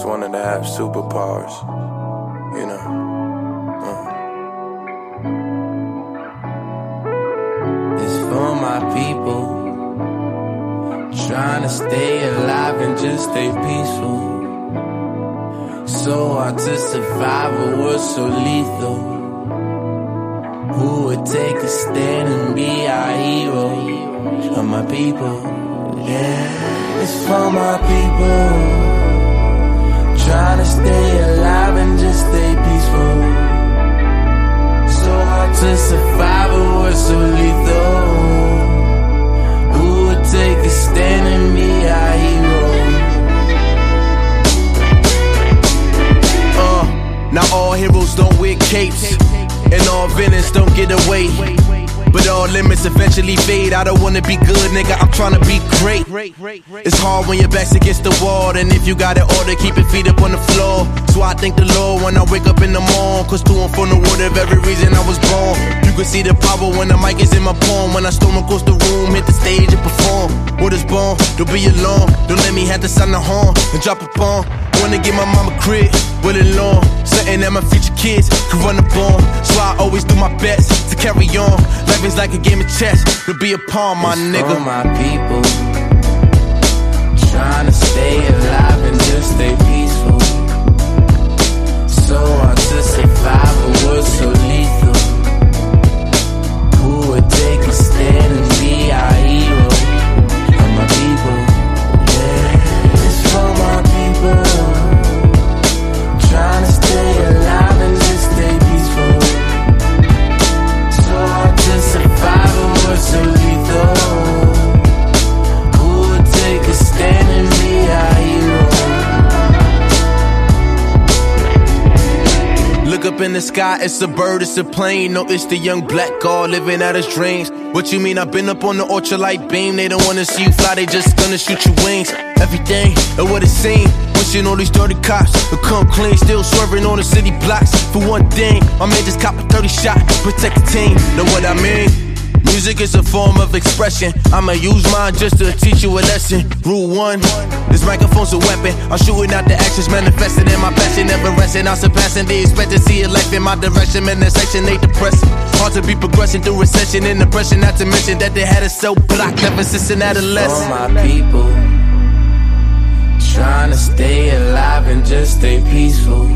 always wanted to have superpowers. You know. Uh. It's for my people. Trying to stay alive and just stay peaceful. So hard to survive a world so lethal. Who would take a stand and be our hero? For my people, yeah. It's for my people. Trying to stay alive and just stay peaceful. So hard to survive a world so lethal. Who would take a stand and be our hero? Uh, now all heroes don't wear capes, and all villains don't get away. But all limits eventually fade. I don't wanna be good, nigga. I'm trying to be great. It's hard when your back's against the wall, and if you got it order, keep your feet up on the floor. So I thank the Lord when I wake up in the morning, cause to and from the word of every reason I was born. You can see the power when the mic is in my palm. When I storm across the room, hit the stage and perform. What is born? Don't be alone. Don't let me have to sound the horn and drop a bomb. Wanna get my mama crib with a lawn. Something that my future kids can run up on. So I always do my best carry on. Life is like a game of chess. To be a pawn, my It's nigga. For my people. Trying to stay alive and just stay peaceful. So hard to survive a world so Look up in the sky, it's a bird, it's a plane. No, it's the young black god living out his dreams. What you mean? I've been up on the ultralight beam. They don't wanna see you fly, they just gonna shoot your wings. Everything and what it seems. Wishing all these dirty cops would come clean. Still swerving on the city blocks. For one thing, my man just cop a 30 shot. Protect the team, know what I mean? Music is a form of expression. I'ma use mine just to teach you a lesson. Rule one, this microphone's a weapon. I'm shooting out the actions manifested in my passion, never resting. I'm surpassing the expectancy of life in my direction. Man, section they depressing. Hard to be progressing through recession and depression. Not to mention that they had us so blocked ever since an adolescent. my people. Trying to stay alive and just stay peaceful.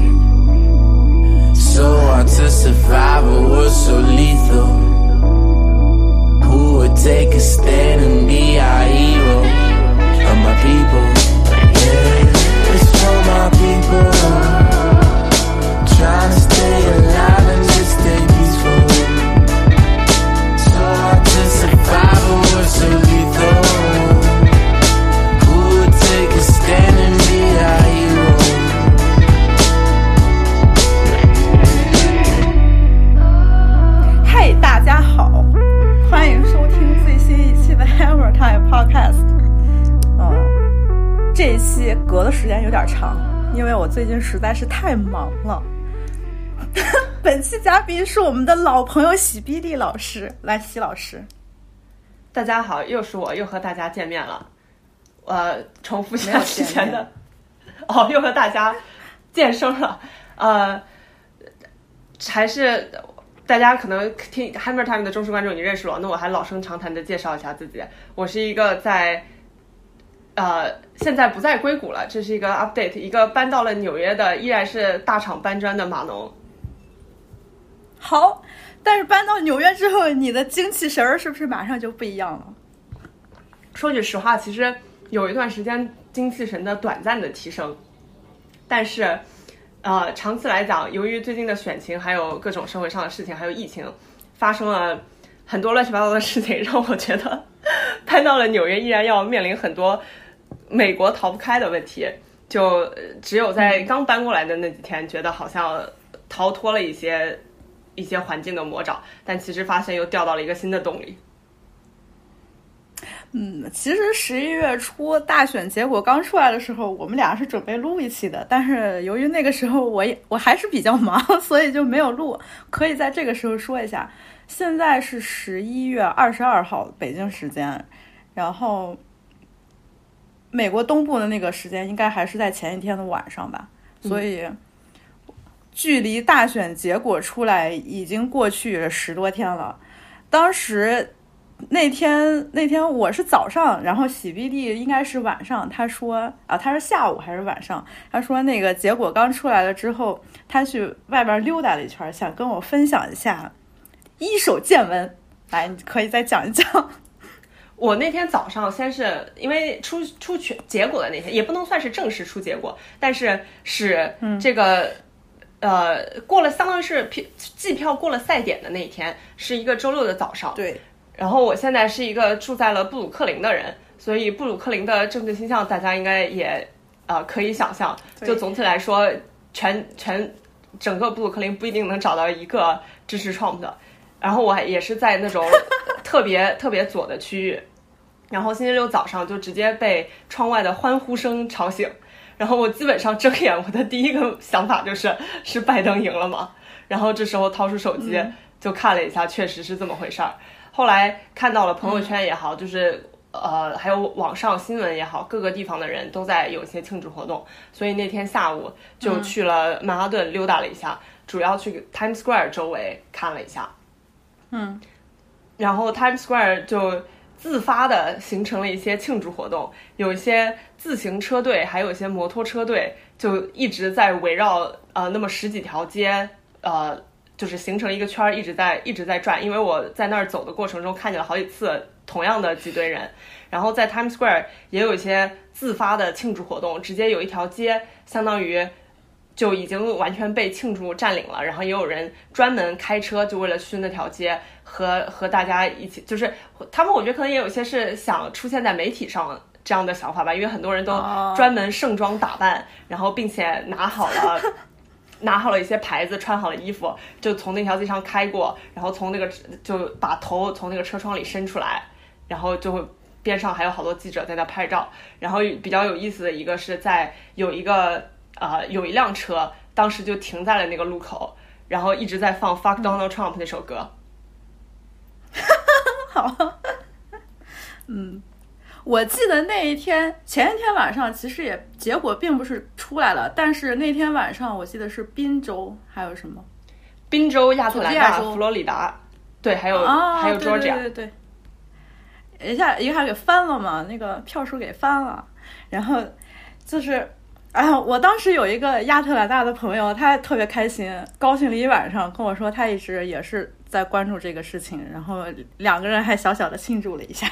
So hard to survive a world so lethal. Take a stand and be our hero? For my people, yeah. It's for my people. Trying to stay alive and just stay peaceful. So hard to survive a Podcast。嗯，这一期隔的时间有点长，因为我最近实在是太忙了。本期嘉宾是我们的老朋友喜逼利老师，来，喜老师，大家好，又是我，又和大家见面了。呃，重复一下之前的，哦，又和大家健身了。呃，还是大家可能听 Hammer Time 的忠实观众已经认识了，那我还老生常谈的介绍一下自己。我是一个在呃现在不在硅谷了，这是一个 update，一个搬到了纽约的，依然是大厂搬砖的码农。好。但是搬到纽约之后，你的精气神儿是不是马上就不一样了？说句实话，其实有一段时间精气神的短暂的提升，但是，呃，长期来讲，由于最近的选情，还有各种社会上的事情，还有疫情，发生了很多乱七八糟的事情，让我觉得搬到了纽约，依然要面临很多美国逃不开的问题。就呃只有在刚搬过来的那几天，觉得好像逃脱了一些一些环境的魔爪，但其实发现又掉到了一个新的洞里。嗯，其实十一月初大选结果刚出来的时候，我们俩是准备录一期的，但是由于那个时候我也我还是比较忙，所以就没有录。可以在这个时候说一下，现在是十一月二十二号北京时间，然后美国东部的那个时间应该还是在前一天的晚上吧，所以距离大选结果出来已经过去十多天了。当时那天那天我是早上，然后喜 B 弟应该是晚上，他说啊，他是下午还是晚上？他说那个结果刚出来了之后，他去外边溜达了一圈，想跟我分享一下一手见闻。来，你可以再讲一讲。我那天早上先是因为出出全结果的那天，也不能算是正式出结果，但是是这个、呃过了，相当于是票计票过了赛点的那一天，是一个周六的早上。对，然后我现在是一个住在了布鲁克林的人，所以布鲁克林的政治倾向大家应该也呃可以想象。就总体来说，全全整个布鲁克林不一定能找到一个支持 Trump 的。然后我还也是在那种 特别特别左的区域，然后星期六早上就直接被窗外的欢呼声吵醒，然后我基本上睁眼，我的第一个想法就是是拜登赢了吗？然后这时候掏出手机就看了一下，确实是这么回事儿。后来看到了朋友圈也好，就是呃还有网上新闻也好，各个地方的人都在有一些庆祝活动，所以那天下午就去了曼哈顿溜达了一下，主要去 Times Square 周围看了一下。嗯，然后 Times Square 就自发的形成了一些庆祝活动，有一些自行车队，还有一些摩托车队，就一直在围绕呃那么十几条街，呃，就是形成一个圈儿，一直在一直在转。因为我在那儿走的过程中看见了好几次同样的几堆人，然后在 Times Square 也有一些自发的庆祝活动，直接有一条街相当于。就已经完全被庆祝占领了，然后也有人专门开车就为了去那条街和和大家一起，就是他们我觉得可能也有些是想出现在媒体上这样的想法吧，因为很多人都哦专门盛装打扮，然后并且拿好了拿好了一些牌子，穿好了衣服，就从那条街上开过，然后从那个就把头从那个车窗里伸出来，然后就边上还有好多记者在那拍照，然后比较有意思的一个是在有一个。呃，有一辆车当时就停在了那个路口，然后一直在放《Fuck Donald Trump》那首歌。好，嗯，我记得那一天前一天晚上其实也结果并不是出来了，但是那天晚上我记得是宾州还有什么宾州、亚特兰大、佛罗里达，对，还有、啊，还有对对对对，一下一下给翻了嘛，那个票数给翻了，然后就是。哎呀，我当时有一个亚特兰大的朋友，他特别开心，高兴了一晚上，跟我说他一直也是在关注这个事情，然后两个人还小小的庆祝了一下。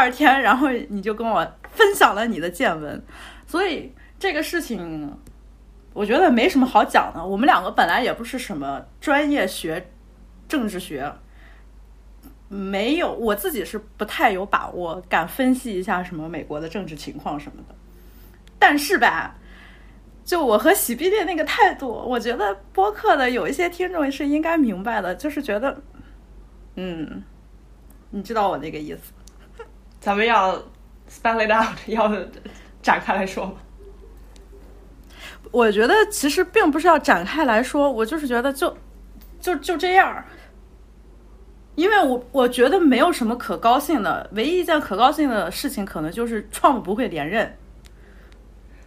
第二天，然后你就跟我分享了你的见闻，所以这个事情我觉得没什么好讲的。我们两个本来也不是什么专业学政治学，没有我自己是不太有把握敢分析一下什么美国的政治情况什么的。但是吧，就我和喜碧的那个态度，我觉得播客的有一些听众是应该明白的，就是觉得，嗯，你知道我那个意思。咱们要 spell it out，要展开来说吗？我觉得其实并不是要展开来说，我就是觉得就就就这样。因为我我觉得没有什么可高兴的，唯一一件可高兴的事情，可能就是 Trump 不会连任。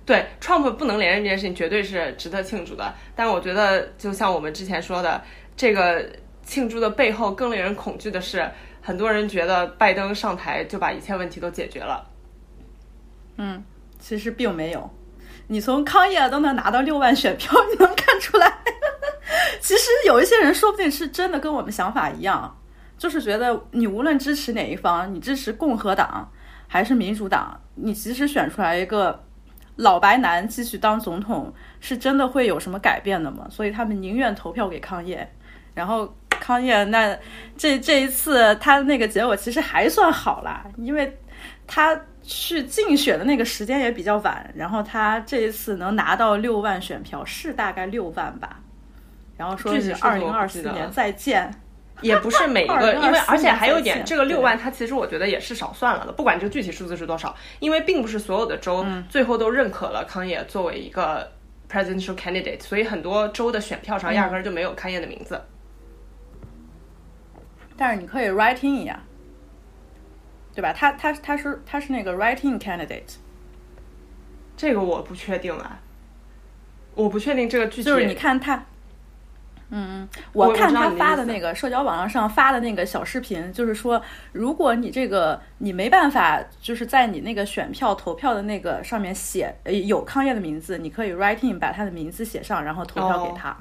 对，Trump 不能连任这件事情绝对是值得庆祝的，但我觉得就像我们之前说的，这个庆祝的背后更令人恐惧的是，很多人觉得拜登上台就把一切问题都解决了。嗯，其实并没有。你从康业都能拿到六万选票，你能看出来。其实有一些人说不定是真的跟我们想法一样，就是觉得你无论支持哪一方，你支持共和党还是民主党，你即使选出来一个老白男继续当总统，是真的会有什么改变的吗？所以他们宁愿投票给康业。然后康业那这这一次他的那个结果其实还算好啦，因为他去竞选的那个时间也比较晚，然后他这一次能拿到六万选票，是大概六万吧。然后说是二零二四年再见。也不是每一个，因为而且还有一点，这个六万它其实我觉得也是少算了的，不管这个具体数字是多少，因为并不是所有的州最后都认可了康也作为一个 presidential candidate，所以很多州的选票上压根儿就没有康也的名字。但是你可以 write in 呀。对吧？他他他是他是那个 writing candidate，这个我不确定啊，我不确定这个具体。就是你看他，嗯，我我看他发的那个社交网络上发的那个小视频，就是说，如果你这个你没办法，就是在你那个选票投票的那个上面写呃有康业的名字，你可以 writing 把他的名字写上，然后投票给哦他。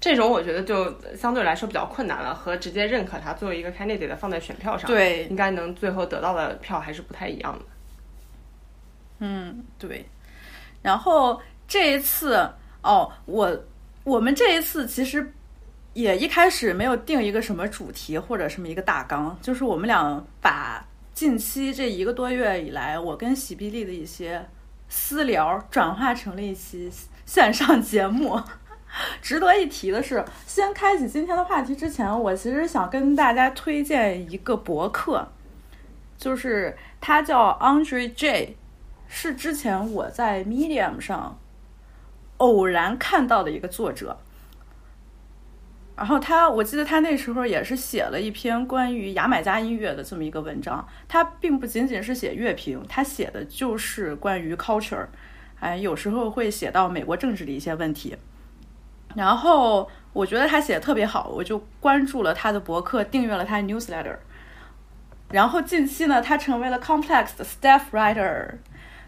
这种我觉得就相对来说比较困难了，和直接认可他作为一个 candidate 放在选票上，对应该能最后得到的票还是不太一样的。嗯，对。然后这一次，哦，我我们这一次其实也一开始没有定一个什么主题或者什么一个大纲，就是我们俩把近期这一个多月以来我跟喜碧丽的一些私聊转化成了一期线上节目。值得一提的是，先开启今天的话题之前，我其实想跟大家推荐一个博客，就是他叫 Andre J，是之前我在 Medium 上偶然看到的一个作者。然后他，我记得他那时候也是写了一篇关于牙买加音乐的这么一个文章。他并不仅仅是写乐评，他写的就是关于 culture，哎，有时候会写到美国政治的一些问题。然后我觉得他写的特别好，我就关注了他的博客，订阅了他的 newsletter。然后近期呢，他成为了 Complex 的 staff writer。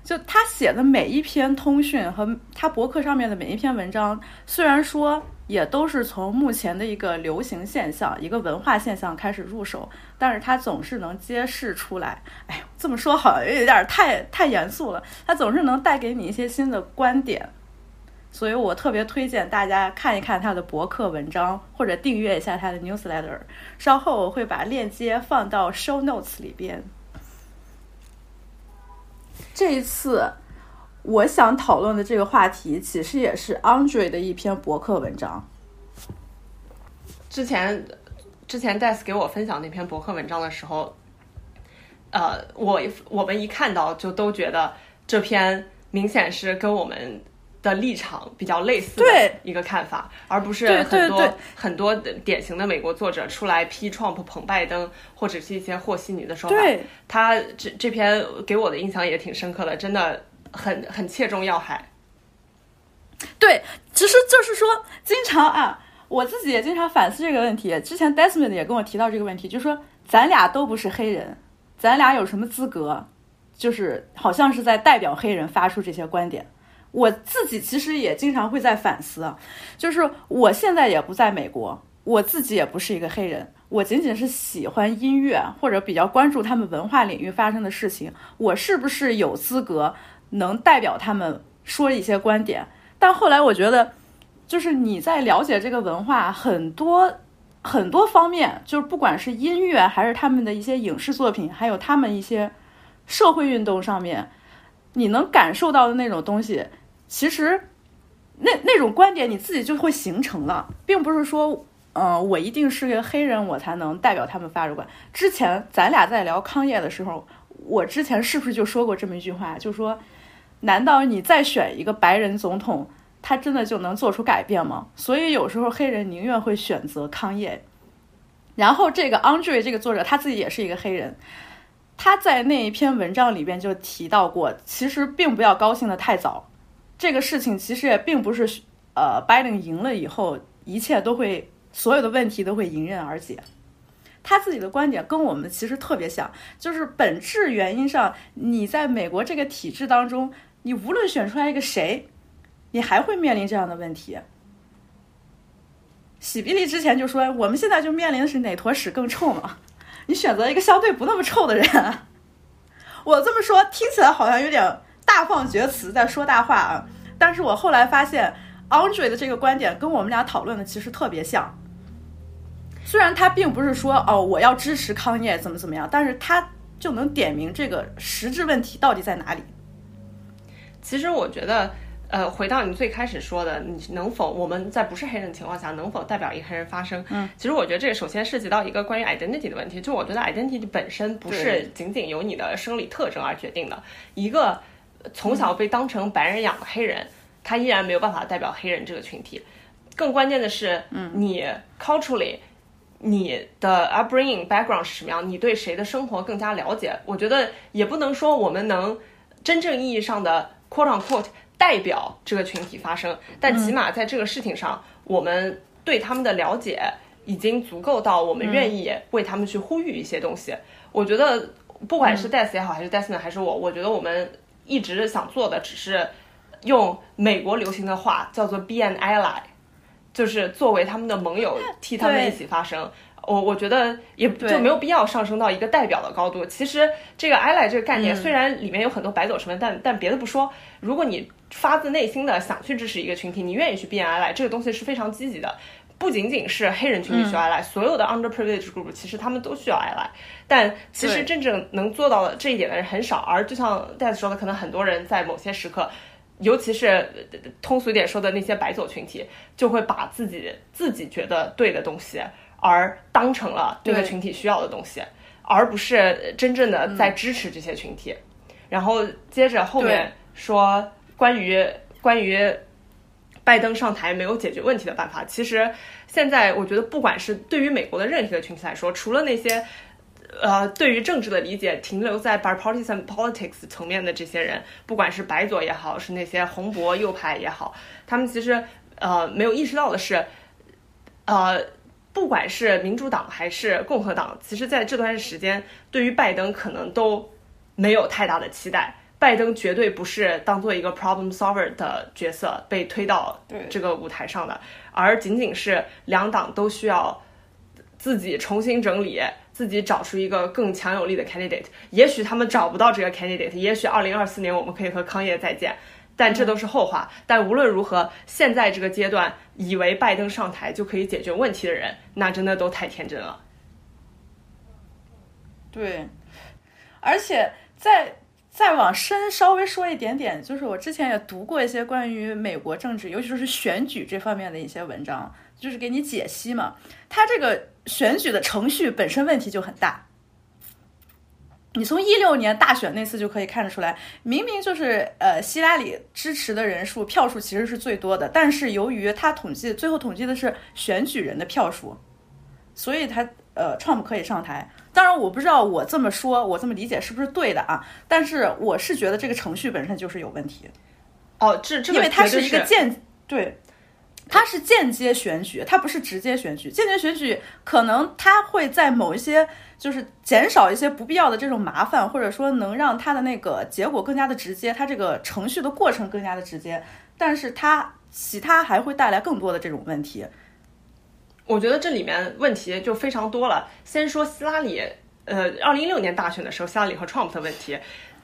就他写的每一篇通讯和他博客上面的每一篇文章，虽然说也都是从目前的一个流行现象、一个文化现象开始入手，但是他总是能揭示出来。哎，这么说好像有点太太严肃了。他总是能带给你一些新的观点。所以我特别推荐大家看一看他的博客文章，或者订阅一下他的 newsletter。稍后我会把链接放到 show notes 里边。这一次我想讨论的这个话题，其实也是 Andre 的一篇博客文章。之前之前 Des 给我分享那篇博客文章的时候，呃，我我们一看到就都觉得这篇明显是跟我们的立场比较类似的对一个看法，而不是很多很多典型的美国作者出来批 Trump 捧拜登，或者是一些和稀泥的说法。对他这这篇给我的印象也挺深刻的，真的很很切中要害。对，其实就是说，经常啊，我自己也经常反思这个问题。之前 Desmond 也跟我提到这个问题，就说咱俩都不是黑人，咱俩有什么资格，就是好像是在代表黑人发出这些观点。我自己其实也经常会在反思，就是我现在也不在美国，我自己也不是一个黑人，我仅仅是喜欢音乐或者比较关注他们文化领域发生的事情，我是不是有资格能代表他们说一些观点？但后来我觉得，就是你在了解这个文化很多很多方面，就是不管是音乐还是他们的一些影视作品，还有他们一些社会运动上面，你能感受到的那种东西，其实那那种观点你自己就会形成了，并不是说。嗯，我一定是个黑人，我才能代表他们发出观。之前咱俩在聊康业的时候，我之前是不是就说过这么一句话，就说难道你再选一个白人总统，他真的就能做出改变吗？所以有时候黑人宁愿会选择康业。然后这个 Andre 这个作者他自己也是一个黑人，他在那一篇文章里边就提到过，其实并不要高兴的太早，这个事情其实也并不是呃拜登赢了以后一切都会所有的问题都会迎刃而解。他自己的观点跟我们其实特别像，就是本质原因上，你在美国这个体制当中，你无论选出来一个谁，你还会面临这样的问题。喜比利之前就说，我们现在就面临的是哪坨屎更臭嘛？你选择一个相对不那么臭的人。我这么说听起来好像有点大放厥词，在说大话啊。但是我后来发现，Andre 的这个观点跟我们俩讨论的其实特别像。虽然他并不是说哦我要支持康业怎么怎么样，但是他就能点明这个实质问题到底在哪里。其实我觉得，呃，回到你最开始说的，你能否我们在不是黑人的情况下，能否代表一个黑人发声？嗯，其实我觉得这个首先涉及到一个关于 identity 的问题，就我觉得 identity 本身不是仅仅由你的生理特征而决定的。一个从小被当成白人养的黑人，他依然没有办法代表黑人这个群体。更关键的是，嗯，你 culturally。你的 upbringing background 是什么样，你对谁的生活更加了解。我觉得也不能说我们能真正意义上的 quote on quote 代表这个群体发声，但起码在这个事情上，我们对他们的了解已经足够到我们愿意为他们去呼吁一些东西。我觉得不管是 Des 也好，还是 Desmond 还是我，我觉得我们一直想做的只是用美国流行的话叫做 be an ally。就是作为他们的盟友，替他们一起发声。我我觉得也就没有必要上升到一个代表的高度。其实这个 ally 这个概念，虽然里面有很多白走成分，但但别的不说，如果你发自内心的想去支持一个群体，你愿意去 B N Ally，这个东西是非常积极的。不仅仅是黑人群体需要 ally，所有的 underprivileged group 其实他们都需要 ally。但其实真正能做到的这一点的人很少。而就像戴斯说的，可能很多人在某些时刻。尤其是通俗一点说的那些白左群体，就会把自己自己觉得对的东西，而当成了这个群体需要的东西，而不是真正的在支持这些群体。然后接着后面说关于关于拜登上台没有解决问题的办法，其实现在我觉得不管是对于美国的任何一个群体来说，除了那些。呃，对于政治的理解停留在 bipartisan politics 层面的这些人，不管是白左也好，是那些红博右派也好，他们其实呃没有意识到的是，呃，不管是民主党还是共和党，其实在这段时间对于拜登可能都没有太大的期待。拜登绝对不是当做一个 problem solver 的角色被推到这个舞台上的，而仅仅是两党都需要自己重新整理。自己找出一个更强有力的 candidate，也许他们找不到这个 candidate，也许二零二四年我们可以和康业再见，但这都是后话。但无论如何，现在这个阶段，以为拜登上台就可以解决问题的人，那真的都太天真了。对，而且再再往深稍微说一点点，就是我之前也读过一些关于美国政治，尤其是选举这方面的一些文章，就是给你解析嘛，他这个。选举的程序本身问题就很大，你从一六年大选那次就可以看得出来，明明就是呃希拉里支持的人数票数其实是最多的，但是由于他统计最后统计的是选举人的票数，所以他呃 Trump 可以上台。当然我不知道我这么说我这么理解是不是对的啊，但是我是觉得这个程序本身就是有问题。哦，这这因为它是一个间对。它是间接选举，它不是直接选举。间接选举可能它会在某一些就是减少一些不必要的这种麻烦，或者说能让它的那个结果更加的直接，它这个程序的过程更加的直接。但是它其他还会带来更多的这种问题。我觉得这里面问题就非常多了。先说希拉里，呃，二零一六年大选的时候，希拉里和 Trump 的问题。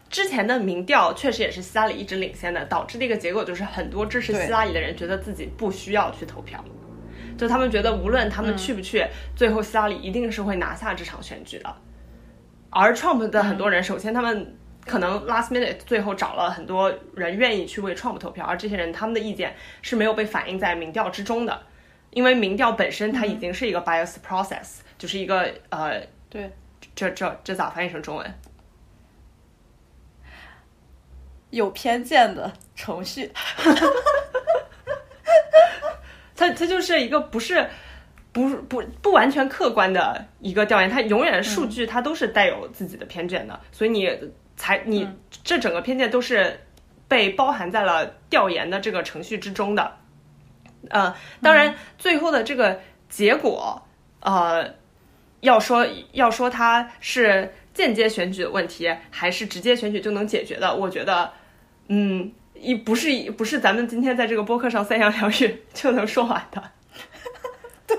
之前的民调确实也是希拉里一直领先的，导致的一个结果就是很多支持希拉里的人觉得自己不需要去投票，就他们觉得无论他们去不去，最后希拉里一定是会拿下这场选举的。而 Trump 的很多人，首先他们可能 last minute 最后找了很多人愿意去为 Trump 投票，而这些人他们的意见是没有被反映在民调之中的，因为民调本身它已经是一个 bias process，就是一个呃，对，这这这咋翻译成中文？有偏见的程序，它它就是一个不是不不不完全客观的一个调研，它永远数据它都是带有自己的偏见的，所以你才你这整个偏见都是被包含在了调研的这个程序之中的。呃，当然最后的这个结果，呃，要说要说它是间接选举的问题，还是直接选举就能解决的，我觉得。嗯，一不是一不是咱们今天在这个播客上三言两语就能说完的。对，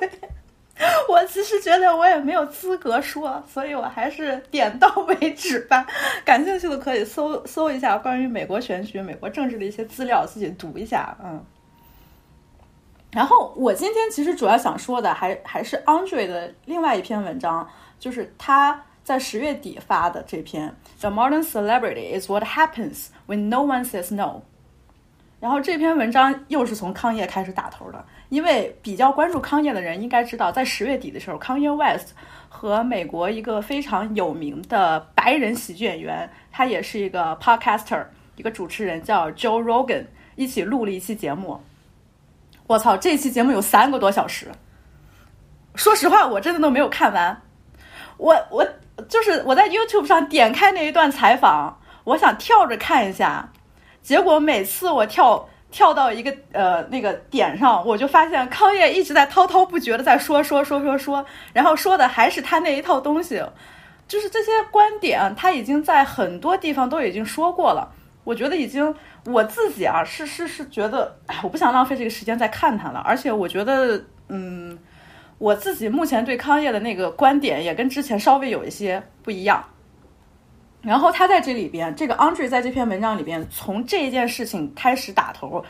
我其实觉得我也没有资格说，所以我还是点到为止吧。感兴趣的可以搜搜一下关于美国选举、美国政治的一些资料，自己读一下。嗯。然后我今天其实主要想说的还还是 Andre 的另外一篇文章，就是他。在十月底发的这篇《The Modern Celebrity Is What Happens When No One Says No》，然后这篇文章又是从康业开始打头的。因为比较关注康业的人应该知道，在十月底的时候，康业 West 和美国一个非常有名的白人喜剧演员，他也是一个 podcaster，一个主持人叫 Joe Rogan，一起录了一期节目。我操，这期节目有三个多小时。说实话，我真的都没有看完。我我就是我在 YouTube 上点开那一段采访，我想跳着看一下，结果每次我跳跳到一个呃那个点上，我就发现康业一直在滔滔不绝的在说说说说说，然后说的还是他那一套东西，就是这些观点他已经在很多地方都已经说过了。我觉得已经我自己啊是是是觉得，哎，我不想浪费这个时间再看他了，而且我觉得嗯。我自己目前对康业的那个观点也跟之前稍微有一些不一样。然后他在这里边，这个 Andre 在这篇文章里边，从这一件事情开始打头，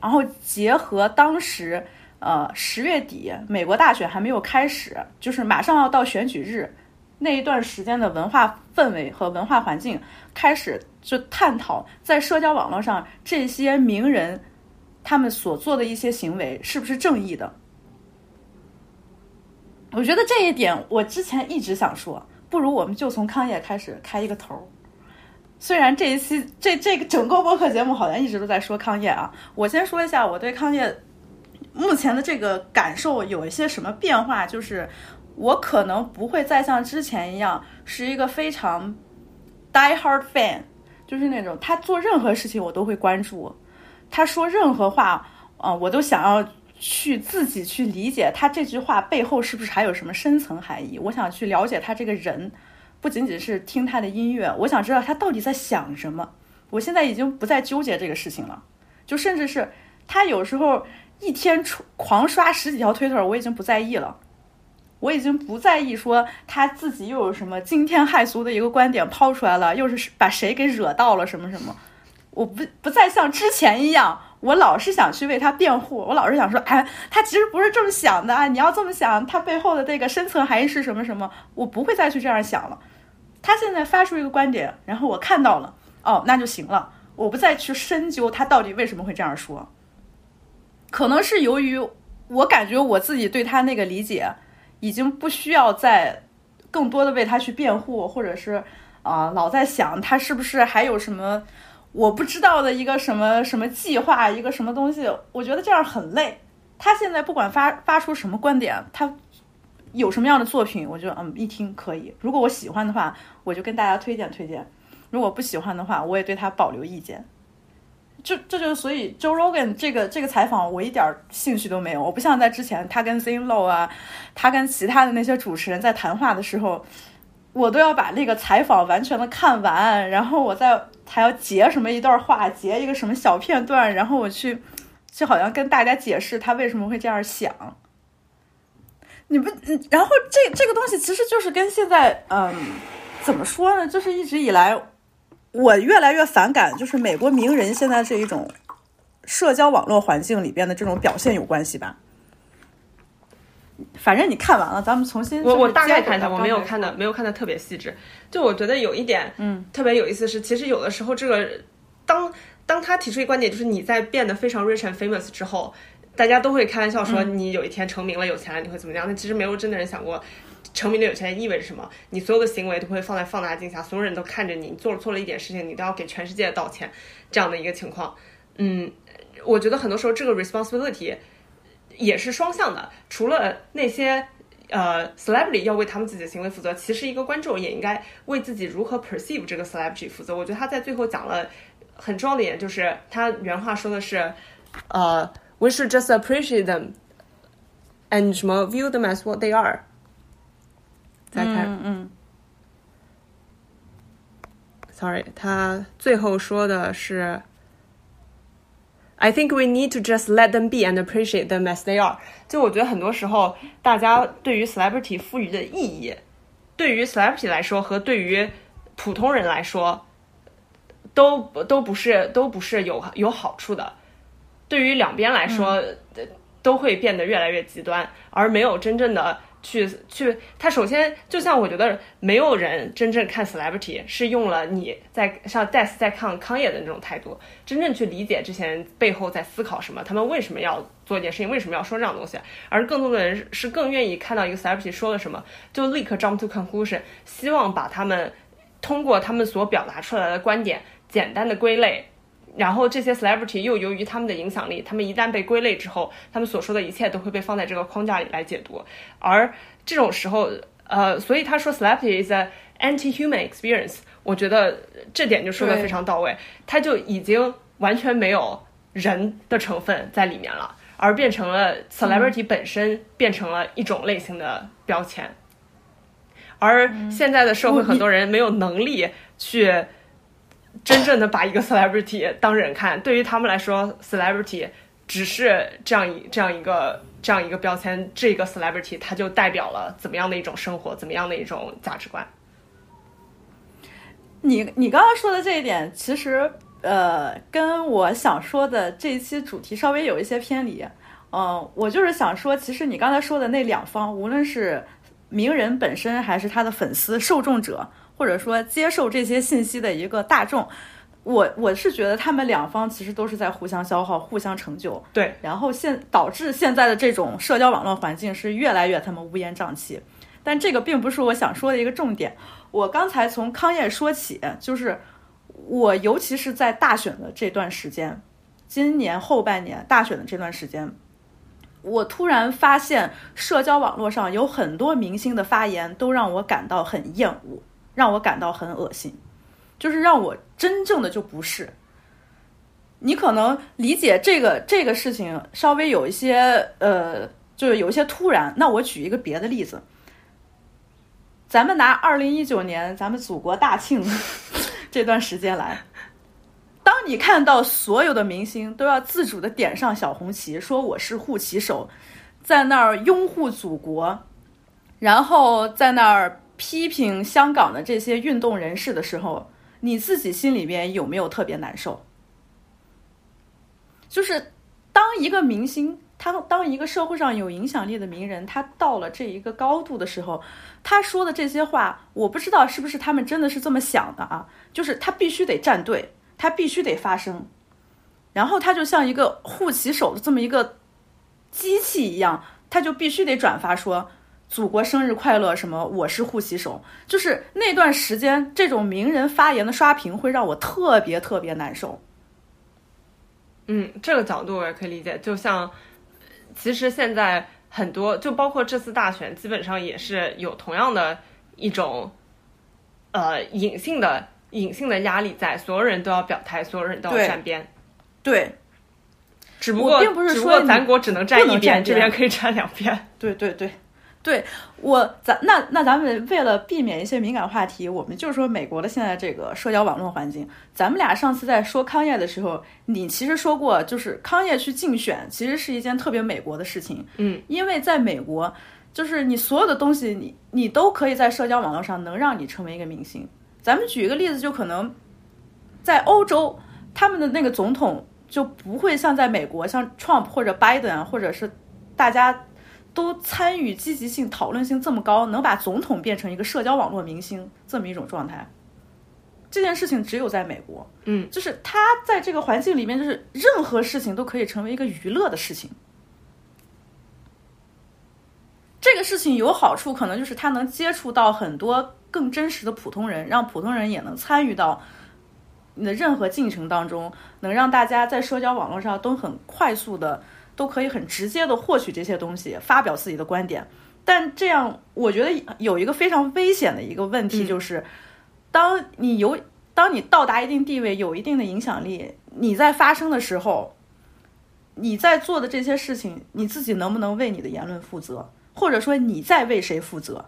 然后结合当时呃十月底美国大选还没有开始，就是马上要到选举日那一段时间的文化氛围和文化环境，开始就探讨在社交网络上这些名人他们所做的一些行为是不是正义的。我觉得这一点，我之前一直想说，不如我们就从康业开始开一个头儿。虽然这一期这这个整个播客节目好像一直都在说康业啊，我先说一下我对康业目前的这个感受有一些什么变化，就是我可能不会再像之前一样是一个非常 die hard fan，就是那种他做任何事情我都会关注，他说任何话啊，我都想要。去自己去理解他这句话背后是不是还有什么深层含义？我想去了解他这个人，不仅仅是听他的音乐，我想知道他到底在想什么。我现在已经不再纠结这个事情了，就甚至是他有时候一天出狂刷十几条推特，我已经不在意了。我已经不在意说他自己又有什么惊天骇俗的一个观点抛出来了，又是把谁给惹到了什么什么。我不不再像之前一样。我老是想去为他辩护，我老是想说，哎，他其实不是这么想的啊！你要这么想，他背后的这个深层含义是什么什么？我不会再去这样想了。他现在发出一个观点，然后我看到了，哦，那就行了。我不再去深究他到底为什么会这样说。可能是由于我感觉我自己对他那个理解，已经不需要再更多的为他去辩护，或者是啊，老在想他是不是还有什么。我不知道的一个什么什么计划，一个什么东西，我觉得这样很累。他现在不管发发出什么观点，他有什么样的作品，我觉得嗯一听可以。如果我喜欢的话，我就跟大家推荐推荐；如果不喜欢的话，我也对他保留意见。这这就是所以 Joe Rogan 这个这个采访我一点兴趣都没有。我不像在之前他跟 Zin Low 啊，他跟其他的那些主持人在谈话的时候。我都要把那个采访完全的看完，然后我再还要截什么一段话，截一个什么小片段，然后我去，就好像跟大家解释他为什么会这样想。你不，然后这这个东西其实就是跟现在，嗯，怎么说呢？就是一直以来，我越来越反感，就是美国名人现在这一种社交网络环境里边的这种表现有关系吧。反正你看完了，咱们重新我我大概看一下，我没有看的没有看的特别细致。就我觉得有一点，嗯，特别有意思是，其实有的时候这个当当他提出一个观点，就是你在变得非常 rich and famous 之后，大家都会开玩笑说你有一天成名了、有钱了，你会怎么样？但其实没有真的人想过成名的、有钱人意味着什么。你所有的行为都会放在放大镜下，所有人都看着你，你做了错了一点事情，你都要给全世界道歉，这样的一个情况。嗯，我觉得很多时候这个 responsibility。也是双向的，除了那些呃 celebrity 要为他们自己的行为负责，其实一个观众也应该为自己如何 perceive 这个 celebrity 负责。我觉得他在最后讲了很重要的一点，就是他原话说的是，呃，we should just appreciate them and 什么 view them as what they are。再看，嗯嗯，sorry，他最后说的是。I think we need to just let them be and appreciate them as they are。就我觉得很多时候，大家对于 celebrity 赋予的意义，对于 celebrity 来说和对于普通人来说，都都不是都不是有有好处的。对于两边来说，都会变得越来越极端，而没有真正的。去去，他首先就像我觉得没有人真正看 celebrity 是用了你在像 death 在看康业的那种态度，真正去理解这些人背后在思考什么，他们为什么要做一件事情，为什么要说这样东西，而更多的人是更愿意看到一个 celebrity 说了什么，就立刻 jump to conclusion，希望把他们通过他们所表达出来的观点简单的归类，然后这些 celebrity 又由于他们的影响力，他们一旦被归类之后，他们所说的一切都会被放在这个框架里来解读。而这种时候，呃，所以他说 celebrity is a anti-human experience，我觉得这点就说的非常到位，他就已经完全没有人的成分在里面了，而变成了 celebrity 本身变成了一种类型的标签。而现在的社会，很多人没有能力去。真正的把一个 celebrity 当人看，对于他们来说，celebrity 只是这样一这样一个这样一个标签，这个 celebrity 它就代表了怎么样的一种生活，怎么样的一种价值观。你你刚刚说的这一点，其实呃，跟我想说的这一期主题稍微有一些偏离。嗯，我就是想说，其实你刚才说的那两方，无论是名人本身，还是他的粉丝、受众者。或者说接受这些信息的一个大众，我我是觉得他们两方其实都是在互相消耗、互相成就。对，然后现导致现在的这种社交网络环境是越来越他们乌烟瘴气。但这个并不是我想说的一个重点。我刚才从康业说起，就是我尤其是在大选的这段时间，今年后半年大选的这段时间，我突然发现社交网络上有很多明星的发言都让我感到很厌恶。让我感到很恶心，就是让我真正的就不是。你可能理解这个这个事情稍微有一些呃，就是有一些突然。那我举一个别的例子，咱们拿二零一九年咱们祖国大庆 这段时间来，当你看到所有的明星都要自主的点上小红旗，说我是护旗手，在那儿拥护祖国，然后在那儿。批评香港的这些运动人士的时候，你自己心里边有没有特别难受？就是当一个明星，他当一个社会上有影响力的名人，他到了这一个高度的时候，他说的这些话，我不知道是不是他们真的是这么想的啊？就是他必须得站队，他必须得发声，然后他就像一个护旗手的这么一个机器一样，他就必须得转发说。祖国生日快乐！什么？我是护旗手，就是那段时间，这种名人发言的刷屏会让我特别特别难受。嗯，这个角度我也可以理解。就像，其实现在很多，就包括这次大选，基本上也是有同样的一种，呃，隐性的隐性的压力在，所有人都要表态，所有人都要站边。对，只不过并不是说咱国只能站一边，这边可以站两边。对对对。对我，咱那那咱们为了避免一些敏感话题，我们就说美国的现在这个社交网络环境。咱们俩上次在说康业的时候，你其实说过，就是康业去竞选，其实是一件特别美国的事情。嗯，因为在美国，就是你所有的东西，你你都可以在社交网络上能让你成为一个明星。咱们举一个例子，就可能在欧洲，他们的那个总统就不会像在美国，像 Trump 或者 Biden，或者是大家。都参与积极性、讨论性这么高，能把总统变成一个社交网络明星这么一种状态，这件事情只有在美国。嗯，就是他在这个环境里面，就是任何事情都可以成为一个娱乐的事情。这个事情有好处，可能就是他能接触到很多更真实的普通人，让普通人也能参与到你的任何进程当中，能让大家在社交网络上都很快速的。都可以很直接的获取这些东西，发表自己的观点，但这样我觉得有一个非常危险的一个问题，就是当你有当你到达一定地位，有一定的影响力，你在发声的时候，你在做的这些事情，你自己能不能为你的言论负责，或者说你在为谁负责？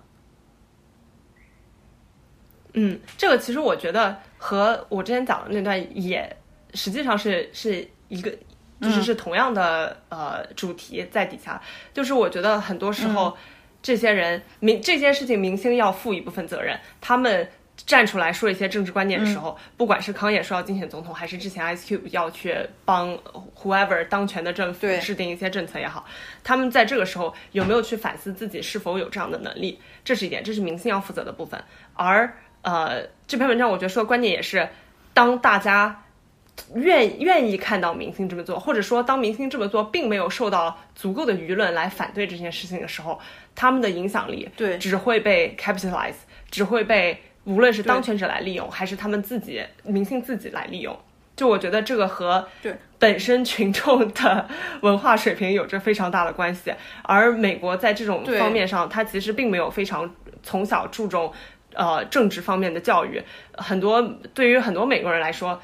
嗯，这个其实我觉得和我之前讲的那段也实际上是是一个。就是是同样的呃主题在底下，就是我觉得很多时候，这些人明这件事情明星要负一部分责任，他们站出来说一些政治观点的时候，不管是康也说要竞选总统，还是之前 Ice Cube 要去帮 whoever 当权的政府制定一些政策也好，他们在这个时候有没有去反思自己是否有这样的能力，这是一点，这是明星要负责的部分。而呃这篇文章我觉得说的观点也是，当大家。愿愿意看到明星这么做，或者说当明星这么做并没有受到足够的舆论来反对这件事情的时候，他们的影响力对只会被 capitalize，只会被无论是当权者来利用，还是他们自己明星自己来利用。就我觉得这个和对本身群众的文化水平有着非常大的关系，而美国在这种方面上，它其实并没有非常从小注重呃政治方面的教育，很多对于很多美国人来说。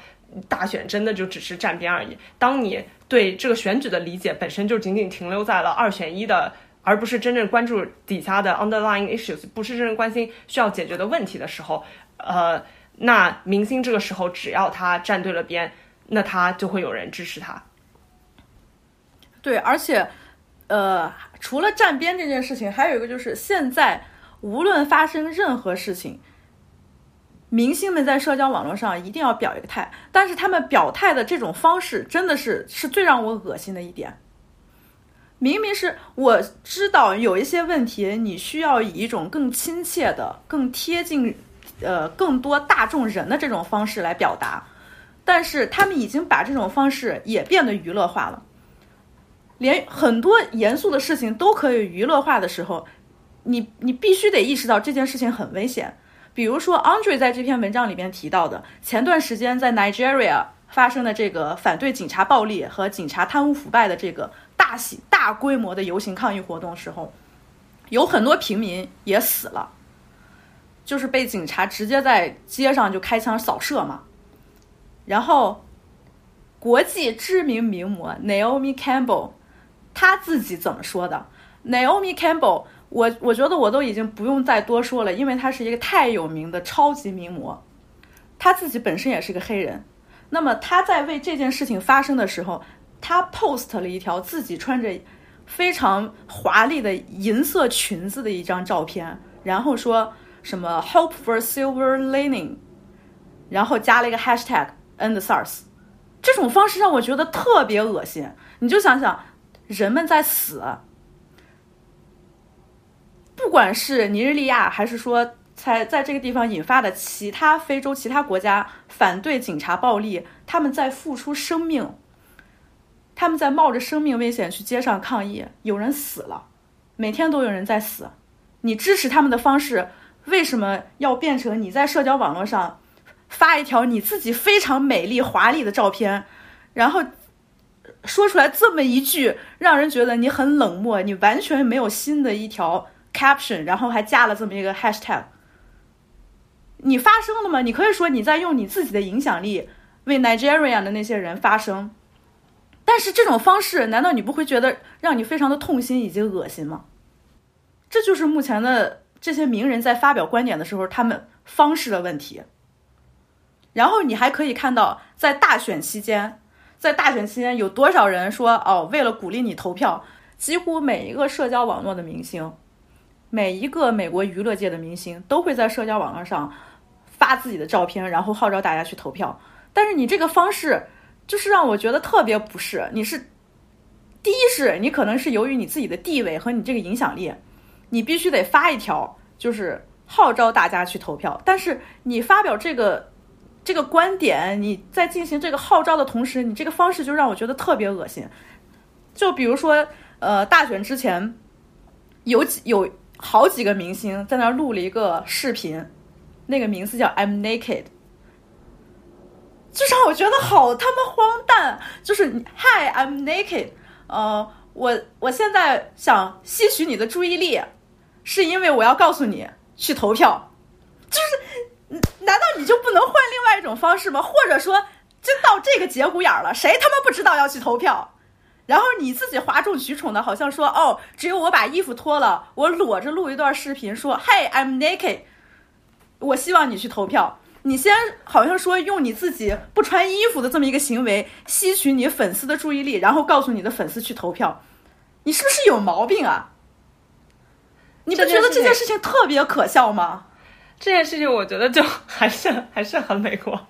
大选真的就只是站边而已。当你对这个选举的理解本身就仅仅停留在了二选一的，而不是真正关注底下的 underlying issues，不是真正关心需要解决的问题的时候，呃，那明星这个时候只要他站对了边，那他就会有人支持他。对，而且，呃，除了站边这件事情，还有一个就是现在无论发生任何事情，明星们在社交网络上一定要表一个态，但是他们表态的这种方式真的是是最让我恶心的一点。明明是我知道有一些问题，你需要以一种更亲切的、更贴近呃更多大众人的这种方式来表达，但是他们已经把这种方式也变得娱乐化了。连很多严肃的事情都可以娱乐化的时候，你你必须得意识到这件事情很危险。比如说，Andre 在这篇文章里边提到的，前段时间在 Nigeria 发生的这个反对警察暴力和警察贪污腐败的这个大型大规模的游行抗议活动时候，有很多平民也死了，就是被警察直接在街上就开枪扫射嘛。然后，国际知名名模 Naomi Campbell，她自己怎么说的？Naomi Campbell。我我觉得我都已经不用再多说了，因为她是一个太有名的超级名模，她自己本身也是个黑人。那么她在为这件事情发生的时候，她 post 了一条自己穿着非常华丽的银色裙子的一张照片，然后说什么 “hope for silver lining”，然后加了一个 hashtag “end SARS”。这种方式让我觉得特别恶心。你就想想，人们在死。不管是尼日利亚，还是说在在这个地方引发的其他非洲其他国家反对警察暴力，他们在付出生命，他们在冒着生命危险去街上抗议，有人死了，每天都有人在死。你支持他们的方式，为什么要变成你在社交网络上发一条你自己非常美丽华丽的照片，然后说出来这么一句让人觉得你很冷漠，你完全没有新的一条。caption，然后还加了这么一个 hashtag。你发声了吗？你可以说你在用你自己的影响力为 Nigerian 的那些人发声，但是这种方式难道你不会觉得让你非常的痛心以及恶心吗？这就是目前的这些名人在发表观点的时候他们方式的问题。然后你还可以看到，在大选期间，在大选期间有多少人说哦，为了鼓励你投票，几乎每一个社交网络的明星。每一个美国娱乐界的明星都会在社交网络上发自己的照片，然后号召大家去投票。但是你这个方式就是让我觉得特别不适。你是第一是，你可能是由于你自己的地位和你这个影响力，你必须得发一条，就是号召大家去投票。但是你发表这个这个观点，你在进行这个号召的同时，你这个方式就让我觉得特别恶心。就比如说，呃，大选之前有几有。好几个明星在那录了一个视频，那个名字叫 "I'm Naked"，就让我觉得好他妈荒诞。就是 "Hi, I'm naked"，呃，我我现在想吸取你的注意力，是因为我要告诉你去投票。就是，难道你就不能换另外一种方式吗？或者说，就到这个节骨眼了，谁他妈不知道要去投票？然后你自己哗众取宠的，好像说哦，只有我把衣服脱了，我裸着录一段视频，说 Hey I'm naked，我希望你去投票。你先好像说用你自己不穿衣服的这么一个行为吸取你粉丝的注意力，然后告诉你的粉丝去投票，你是不是有毛病啊？你不觉得这件事情特别可笑吗？这件事情我觉得就还是还是很美国，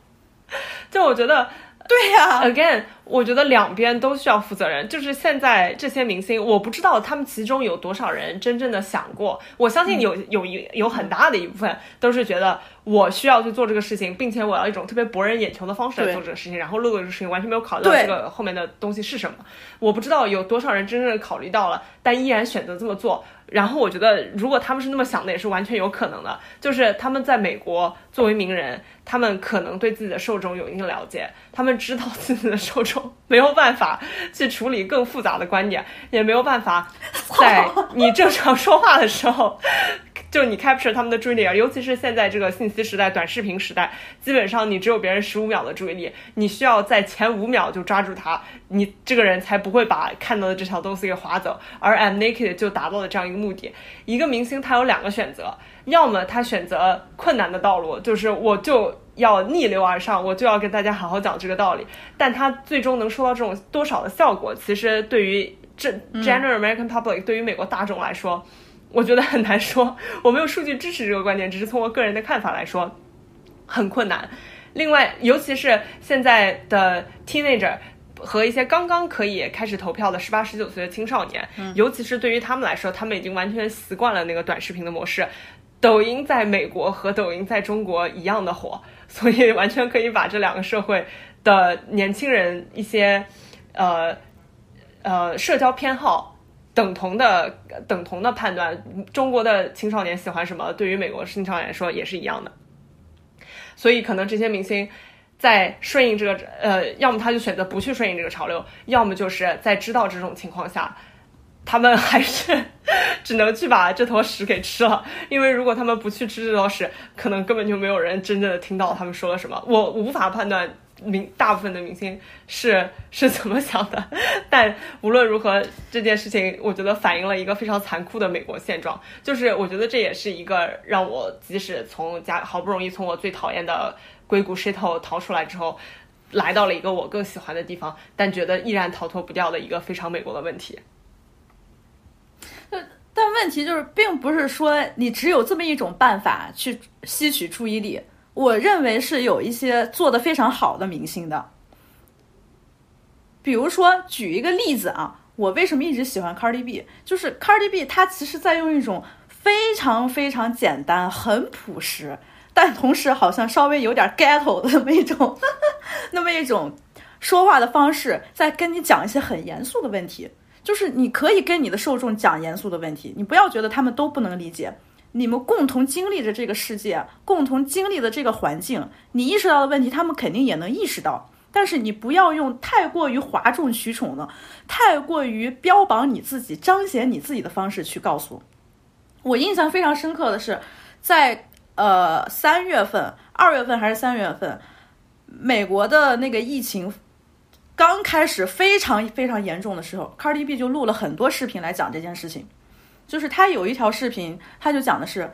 就我觉得。对呀，again，我觉得两边都需要负责任。就是现在这些明星，我不知道他们其中有多少人真正的想过。我相信有有一有很大的一部分都是觉得我需要去做这个事情，并且我要一种特别博人眼球的方式来做这个事情，然后录这个事情完全没有考虑到这个后面的东西是什么。我不知道有多少人真正的考虑到了，但依然选择这么做。然后我觉得，如果他们是那么想的，也是完全有可能的。就是他们在美国作为名人，他们可能对自己的受众有一定了解，他们知道自己的受众没有办法去处理更复杂的观点，也没有办法在你正常说话的时候。就你 capture 他们的注意力，尤其是现在这个信息时代、短视频时代，基本上你只有别人十五秒的注意力，你需要在前五秒就抓住他，你这个人才不会把看到的这条东西给划走。而 I'm Naked 就达到了这样一个目的。一个明星他有两个选择，要么他选择困难的道路，就是我就要逆流而上，我就要跟大家好好讲这个道理。但他最终能收到这种多少的效果，其实对于这 general American public，对于美国大众来说。我觉得很难说，我没有数据支持这个观点，只是从我个人的看法来说，很困难。另外，尤其是现在的 teenager 和一些刚刚可以开始投票的十八、十九岁的青少年，尤其是对于他们来说，他们已经完全习惯了那个短视频的模式。抖音在美国和抖音在中国一样的火，所以完全可以把这两个社会的年轻人一些呃呃社交偏好。等同的等同的判断，中国的青少年喜欢什么，对于美国青少年来说也是一样的。所以可能这些明星在顺应这个呃，要么他就选择不去顺应这个潮流，要么就是在知道这种情况下，他们还是 只能去把这坨屎给吃了。因为如果他们不去吃这坨屎，可能根本就没有人真正的听到他们说了什么。我无法判断。明大部分的明星是是怎么想的？但无论如何，这件事情我觉得反映了一个非常残酷的美国现状。就是我觉得这也是一个让我即使从家好不容易从我最讨厌的硅谷 shit 逃出来之后，来到了一个我更喜欢的地方，但觉得依然逃脱不掉的一个非常美国的问题。但但问题就是，并不是说你只有这么一种办法去吸取注意力。我认为是有一些做的非常好的明星的，比如说举一个例子啊，我为什么一直喜欢 Cardi B？就是 Cardi B，他其实在用一种非常非常简单、很朴实，但同时好像稍微有点 ghetto 的那么一种，那么一种说话的方式，在跟你讲一些很严肃的问题。就是你可以跟你的受众讲严肃的问题，你不要觉得他们都不能理解。你们共同经历着这个世界，共同经历的这个环境，你意识到的问题，他们肯定也能意识到。但是你不要用太过于哗众取宠的、太过于标榜你自己、彰显你自己的方式去告诉。我印象非常深刻的是，在呃三月份、二月份还是三月份，美国的那个疫情刚开始非常非常严重的时候，Cardi B 就录了很多视频来讲这件事情。就是他有一条视频，他就讲的是，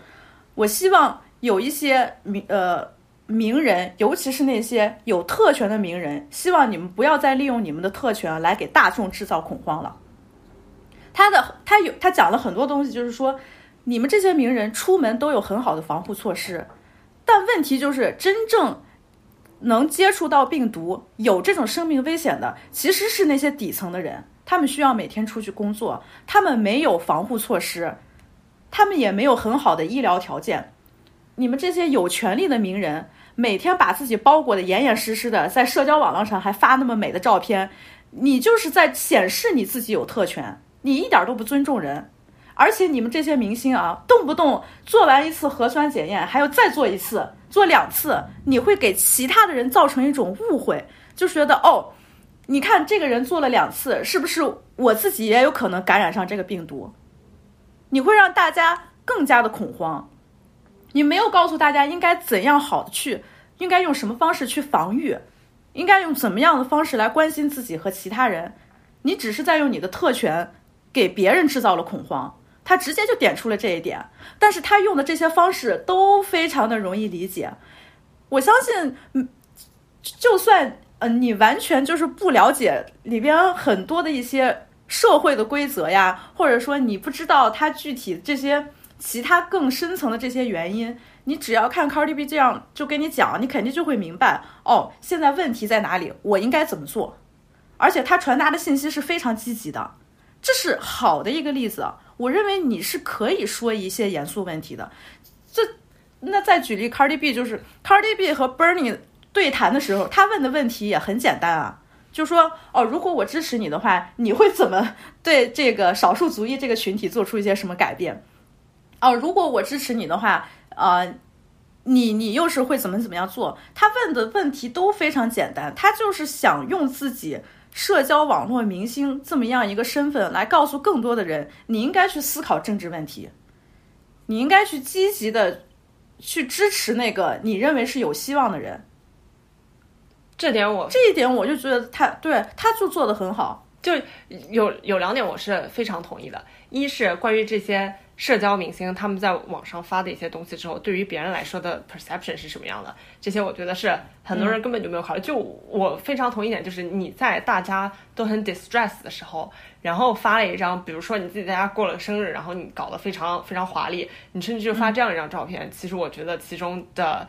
我希望有一些名呃名人，尤其是那些有特权的名人，希望你们不要再利用你们的特权来给大众制造恐慌了。他的他有他讲了很多东西，就是说你们这些名人出门都有很好的防护措施，但问题就是真正能接触到病毒、有这种生命危险的，其实是那些底层的人。他们需要每天出去工作，他们没有防护措施，他们也没有很好的医疗条件。你们这些有权利的名人，每天把自己包裹的严严实实的，在社交网络上还发那么美的照片，你就是在显示你自己有特权，你一点都不尊重人。而且你们这些明星啊，动不动做完一次核酸检验，还要再做一次，做两次，你会给其他的人造成一种误会，就觉得哦。你看这个人做了两次，是不是我自己也有可能感染上这个病毒？你会让大家更加的恐慌。你没有告诉大家应该怎样好的去，应该用什么方式去防御，应该用怎么样的方式来关心自己和其他人。你只是在用你的特权给别人制造了恐慌。他直接就点出了这一点，但是他用的这些方式都非常的容易理解。我相信，嗯，就算。嗯，你完全就是不了解里边很多的一些社会的规则呀，或者说你不知道它具体这些其他更深层的这些原因。你只要看 Cardi B 这样就跟你讲，你肯定就会明白哦，现在问题在哪里，我应该怎么做。而且他传达的信息是非常积极的，这是好的一个例子。我认为你是可以说一些严肃问题的。这，那再举例，Cardi B 就是 Cardi B 和 Bernie。对谈的时候，他问的问题也很简单啊，就说哦，如果我支持你的话，你会怎么 对这个少数族裔这个群体做出一些什么改变？哦，如果我支持你的话，呃，你你又是会怎么怎么样做？他问的问题都非常简单，他就是想用自己社交网络明星这么样一个身份来告诉更多的人，你应该去思考政治问题，你应该去积极的去支持那个你认为是有希望的人。这点我这一点我就觉得他对他就做的很好。就有有两点我是非常同意的，一是关于这些社交明星他们在网上发的一些东西之后，对于别人来说的 perception 是什么样的，这些我觉得是很多人根本就没有考虑。就我非常同意一点，就是你在大家都很 distress 的时候，然后发了一张，比如说你自己在家过了生日，然后你搞得非常非常华丽，你甚至就发这样一张照片，其实我觉得其中的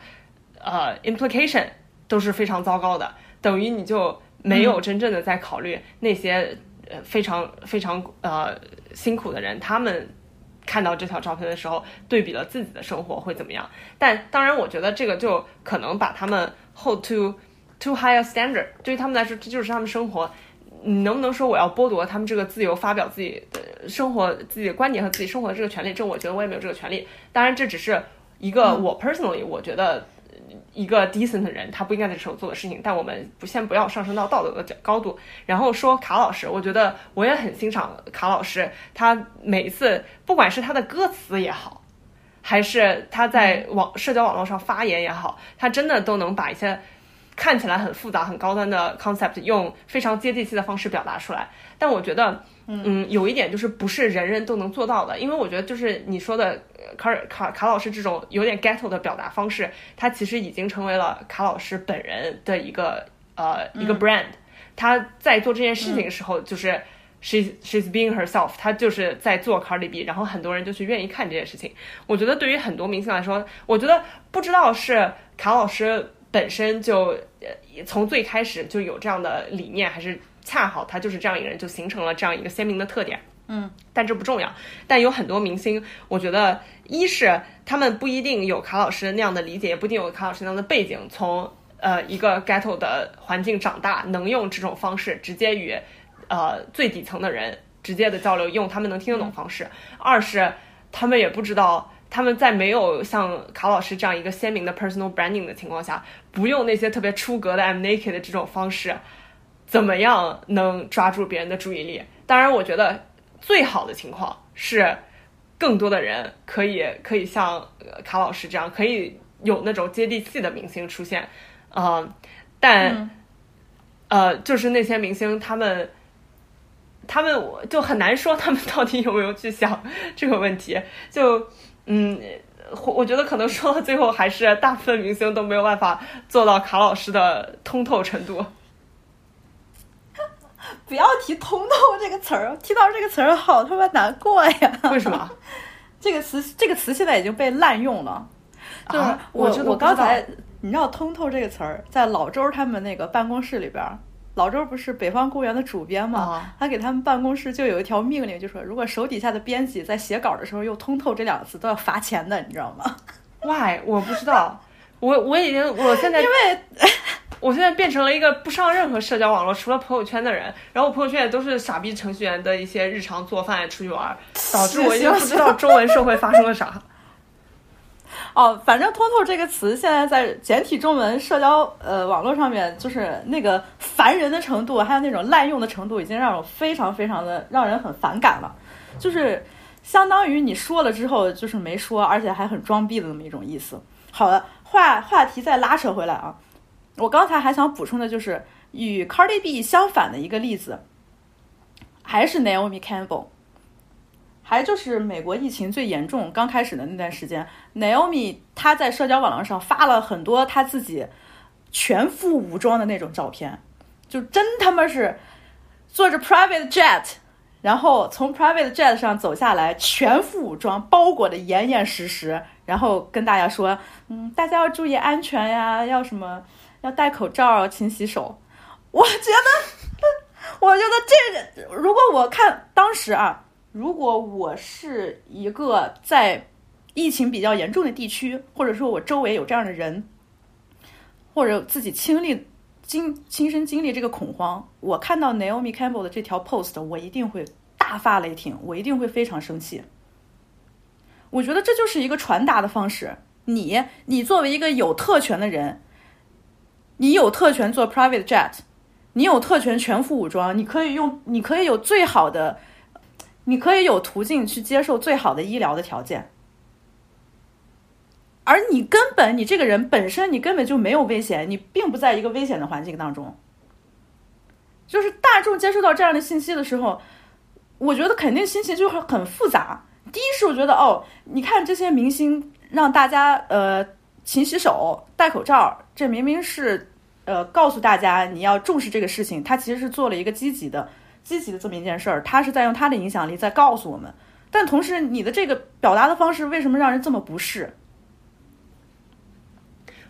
呃 implication 都是非常糟糕的，等于你就。没有真正的在考虑那些呃非常非常呃辛苦的人，他们看到这条照片的时候，对比了自己的生活会怎么样？但当然，我觉得这个就可能把他们 hold to too high a standard。对于他们来说，这就是他们生活。你能不能说我要剥夺他们这个自由，发表自己的生活、自己的观点和自己生活的这个权利？这我觉得我也没有这个权利。当然，这只是一个我 personally 我觉得。一个 decent 的人，他不应该在这时候做的事情。但我们不先不要上升到道德的角高度，然后说卡老师，我觉得我也很欣赏卡老师。他每一次，不管是他的歌词也好，还是他在网社交网络上发言也好，他真的都能把一些看起来很复杂、很高端的 concept 用非常接地气的方式表达出来。但我觉得。嗯，有一点就是不是人人都能做到的，因为我觉得就是你说的卡尔卡卡老师这种有点 ghetto 的表达方式，他其实已经成为了卡老师本人的一个呃一个 brand。他在做这件事情的时候，就是 she she's being herself，他就是在做 Cardi B，然后很多人就去愿意看这件事情。我觉得对于很多明星来说，我觉得不知道是卡老师本身就从最开始就有这样的理念，还是。恰好他就是这样一个人，就形成了这样一个鲜明的特点。嗯，但这不重要。但有很多明星，我觉得一是他们不一定有卡老师那样的理解，也不一定有卡老师那样的背景，从呃一个 ghetto 的环境长大，能用这种方式直接与呃最底层的人直接的交流，用他们能听得懂方式。二是他们也不知道，他们在没有像卡老师这样一个鲜明的 personal branding 的情况下，不用那些特别出格的 I'm naked 的这种方式。怎么样能抓住别人的注意力？当然，我觉得最好的情况是，更多的人可以可以像卡老师这样，可以有那种接地气的明星出现。嗯，但呃，就是那些明星，他们他们就很难说他们到底有没有去想这个问题。就嗯，我觉得可能说到最后，还是大部分明星都没有办法做到卡老师的通透程度。不要提“通透”这个词儿，提到这个词儿好他妈难过呀！为什么？这个词这个词现在已经被滥用了。就是我我刚才你知道“通透”这个词儿，在老周他们那个办公室里边，老周不是《北方公园》的主编嘛？他给他们办公室就有一条命令，就说如果手底下的编辑在写稿的时候用“通透”这两个词，都要罚钱的，你知道吗？Why？我不知道。我我已经我现在因为。我现在变成了一个不上任何社交网络，除了朋友圈的人，然后我朋友圈也都是傻逼程序员的一些日常做饭、出去玩，导致我已经不知道中文社会发生了啥。哦，反正“通透”这个词现在在简体中文社交呃网络上面，就是那个烦人的程度，还有那种滥用的程度，已经让我非常非常的让人很反感了。就是相当于你说了之后就是没说，而且还很装逼的那么一种意思。好了，话话题再拉扯回来啊。我刚才还想补充的就是与 Cardi B 相反的一个例子，还是 Naomi Campbell，还就是美国疫情最严重刚开始的那段时间，Naomi 她在社交网络上发了很多她自己全副武装的那种照片，就真他妈是坐着 private jet，然后从 private jet 上走下来，全副武装，包裹的严严实实，然后跟大家说，嗯，大家要注意安全呀，要什么。要戴口罩，勤洗手。我觉得，我觉得这个，如果我看当时啊，如果我是一个在疫情比较严重的地区，或者说我周围有这样的人，或者自己亲历经亲身经历这个恐慌，我看到 Naomi Campbell 的这条 post，我一定会大发雷霆，我一定会非常生气。我觉得这就是一个传达的方式。你你作为一个有特权的人，你有特权做 private jet，你有特权全副武装，你可以用，你可以有最好的，你可以有途径去接受最好的医疗的条件。而你根本，你这个人本身，你根本就没有危险，你并不在一个危险的环境当中。就是大众接受到这样的信息的时候，我觉得肯定心情就会很复杂。第一是我觉得，哦，你看这些明星让大家呃勤洗手、戴口罩，这明明是呃告诉大家你要重视这个事情，他其实是做了一个积极的、积极的这么一件事儿，他是在用他的影响力在告诉我们。但同时，你的这个表达的方式为什么让人这么不适？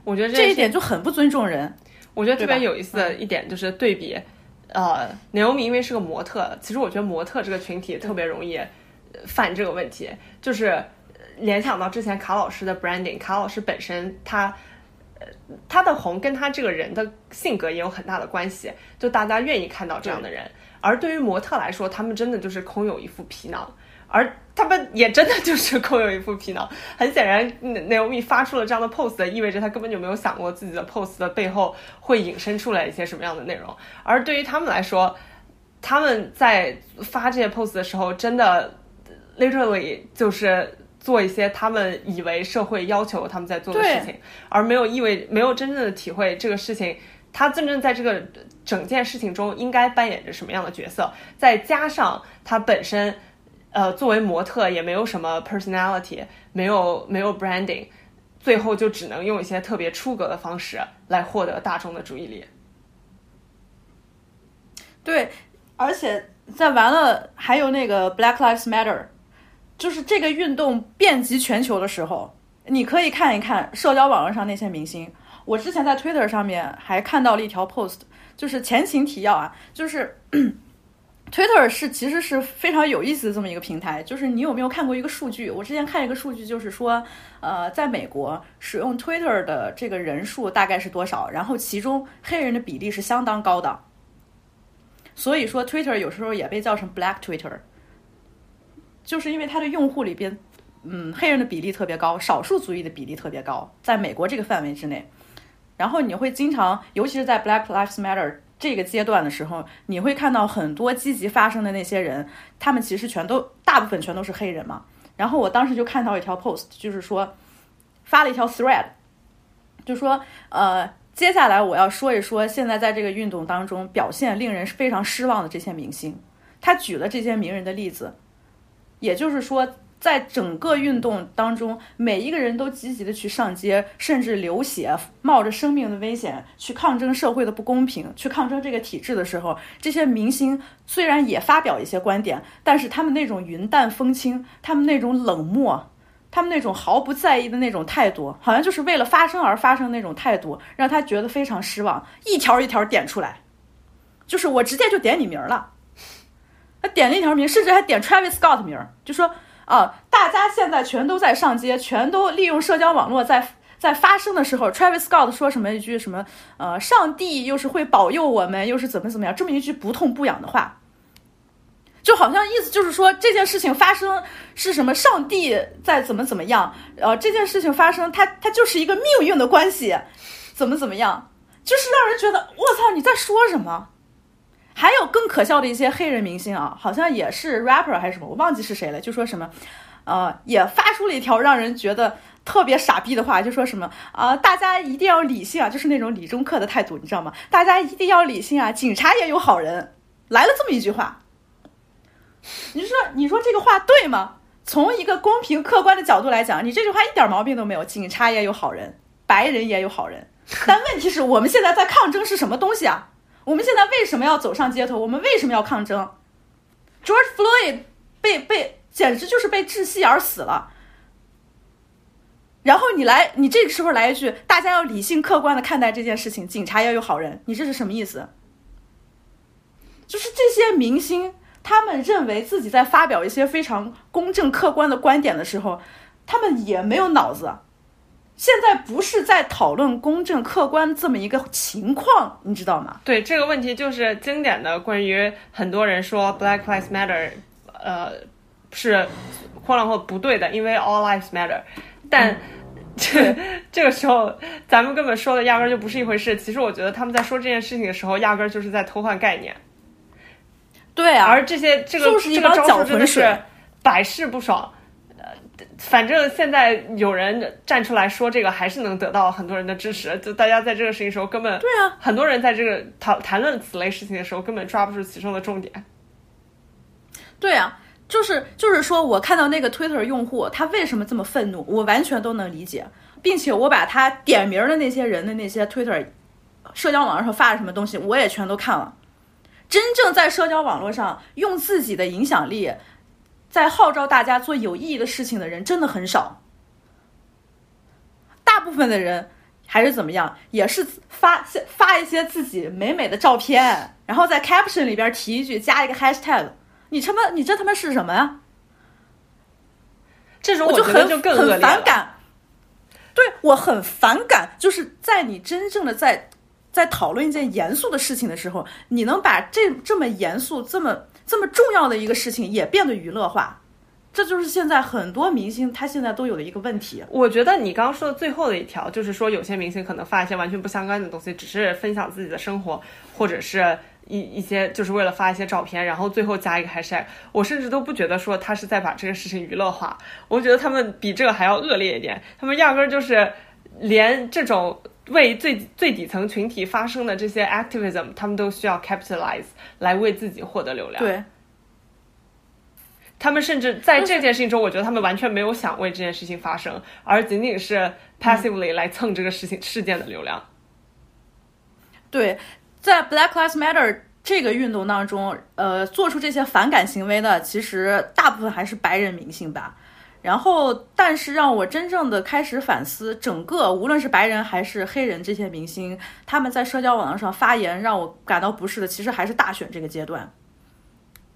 我觉得这一点就很不尊重人。我觉得特别有意思的一点就是对比，呃，刘欧米因为是个模特，其实我觉得模特这个群体特别容易犯这个问题，就是联想到之前卡老师的 branding，卡老师本身他，呃，他的红跟他这个人的性格也有很大的关系，就大家愿意看到这样的人，而对于模特来说，他们真的就是空有一副皮囊。而他们也真的就是空有一副皮囊。很显然，Naomi 发出了这样的 pose，意味着他根本就没有想过自己的 pose 的背后会引申出来一些什么样的内容。而对于他们来说，他们在发这些 pose 的时候，真的 literally 就是做一些他们以为社会要求他们在做的事情，而没有意味没有真正的体会这个事情，他真正在这个整件事情中应该扮演着什么样的角色。再加上他本身。呃，作为模特也没有什么 personality，没有没有 branding，最后就只能用一些特别出格的方式来获得大众的注意力。对，而且在完了还有那个 Black Lives Matter，就是这个运动遍及全球的时候，你可以看一看社交网络上那些明星。我之前在 Twitter 上面还看到了一条 post，就是前情提要啊，就是。Twitter 是其实是非常有意思的这么一个平台，就是你有没有看过一个数据？我之前看一个数据，就是说，呃，在美国使用 Twitter 的这个人数大概是多少？然后其中黑人的比例是相当高的。所以说，Twitter 有时候也被叫成 Black Twitter，就是因为它的用户里边，嗯，黑人的比例特别高，少数族裔的比例特别高，在美国这个范围之内。然后你会经常，尤其是在 Black Lives Matter。这个阶段的时候，你会看到很多积极发声的那些人，他们其实全都大部分全都是黑人嘛。然后我当时就看到一条 post，就是说发了一条 thread，就说呃，接下来我要说一说现在在这个运动当中表现令人非常失望的这些明星。他举了这些名人的例子，也就是说。在整个运动当中，每一个人都积极的去上街，甚至流血，冒着生命的危险去抗争社会的不公平，去抗争这个体制的时候，这些明星虽然也发表一些观点，但是他们那种云淡风轻，他们那种冷漠，他们那种毫不在意的那种态度，好像就是为了发声而发声那种态度，让他觉得非常失望。一条一条点出来，就是我直接就点你名了，他点了一条名，甚至还点 Travis Scott 名，就说。啊！大家现在全都在上街，全都利用社交网络在在发声的时候，Travis Scott 说什么一句什么呃，上帝又是会保佑我们，又是怎么怎么样，这么一句不痛不痒的话，就好像意思就是说这件事情发生是什么，上帝在怎么怎么样，呃，这件事情发生，它它就是一个命运的关系，怎么怎么样，就是让人觉得我操你在说什么。还有更可笑的一些黑人明星啊，好像也是 rapper 还是什么，我忘记是谁了。就说什么，呃，也发出了一条让人觉得特别傻逼的话，就说什么啊，大家一定要理性啊，就是那种理中客的态度，你知道吗？大家一定要理性啊，警察也有好人，来了这么一句话。你说，你说这个话对吗？从一个公平客观的角度来讲，你这句话一点毛病都没有，警察也有好人，白人也有好人。但问题是我们现在在抗争是什么东西啊？我们现在为什么要走上街头？我们为什么要抗争？George Floyd 被被简直就是被窒息而死了。然后你来，你这个时候来一句，大家要理性客观的看待这件事情，警察要有好人，你这是什么意思？就是这些明星，他们认为自己在发表一些非常公正客观的观点的时候，他们也没有脑子。现在不是在讨论公正客观这么一个情况，你知道吗？对这个问题，就是经典的关于很多人说 Black Lives Matter，呃，是或然或不对的，因为 All Lives Matter。但 这这个时候咱们根本说的压根儿就不是一回事。其实我觉得他们在说这件事情的时候，压根儿就是在偷换概念。对啊，而这些这个这个招数真的是水百试不爽。呃，反正现在有人站出来说这个，还是能得到很多人的支持。就大家在这个事情时候，根本对啊，很多人在这个讨谈论此类事情的时候，根本抓不住其中的重点。对啊，就是就是说我看到那个 Twitter 用户他为什么这么愤怒，我完全都能理解，并且我把他点名的那些人的那些 Twitter 社交网络上发的什么东西，我也全都看了。真正在社交网络上用自己的影响力，在号召大家做有意义的事情的人真的很少。大部分的人还是怎么样，也是发发一些自己美美的照片，然后在 caption 里边提一句，加一个 hashtag。你他妈，你这他妈是什么呀？这种我就很很。反感。对我很反感，就是在你真正的在在讨论一件严肃的事情的时候，你能把这这么严肃、这么这么重要的一个事情也变得娱乐化，这就是现在很多明星他现在都有的一个问题。我觉得你刚刚说的最后的一条，就是说有些明星可能发一些完全不相干的东西，只是分享自己的生活，或者是一一些就是为了发一些照片，然后最后加一个 hashtag。我甚至都不觉得说他是在把这个事情娱乐化，我觉得他们比这个还要恶劣一点，他们压根儿就是连这种。为最最底层群体发声的这些 activism，他们都需要 capitalize 来为自己获得流量。对，他们甚至在这件事情中，我觉得他们完全没有想为这件事情发声，而仅仅是 passively 来蹭这个事情事件的流量。对，在 Black Lives Matter 这个运动当中，呃，做出这些反感行为的，其实大部分还是白人明星吧。然后，但是让我真正的开始反思，整个无论是白人还是黑人这些明星，他们在社交网络上发言让我感到不适的，其实还是大选这个阶段。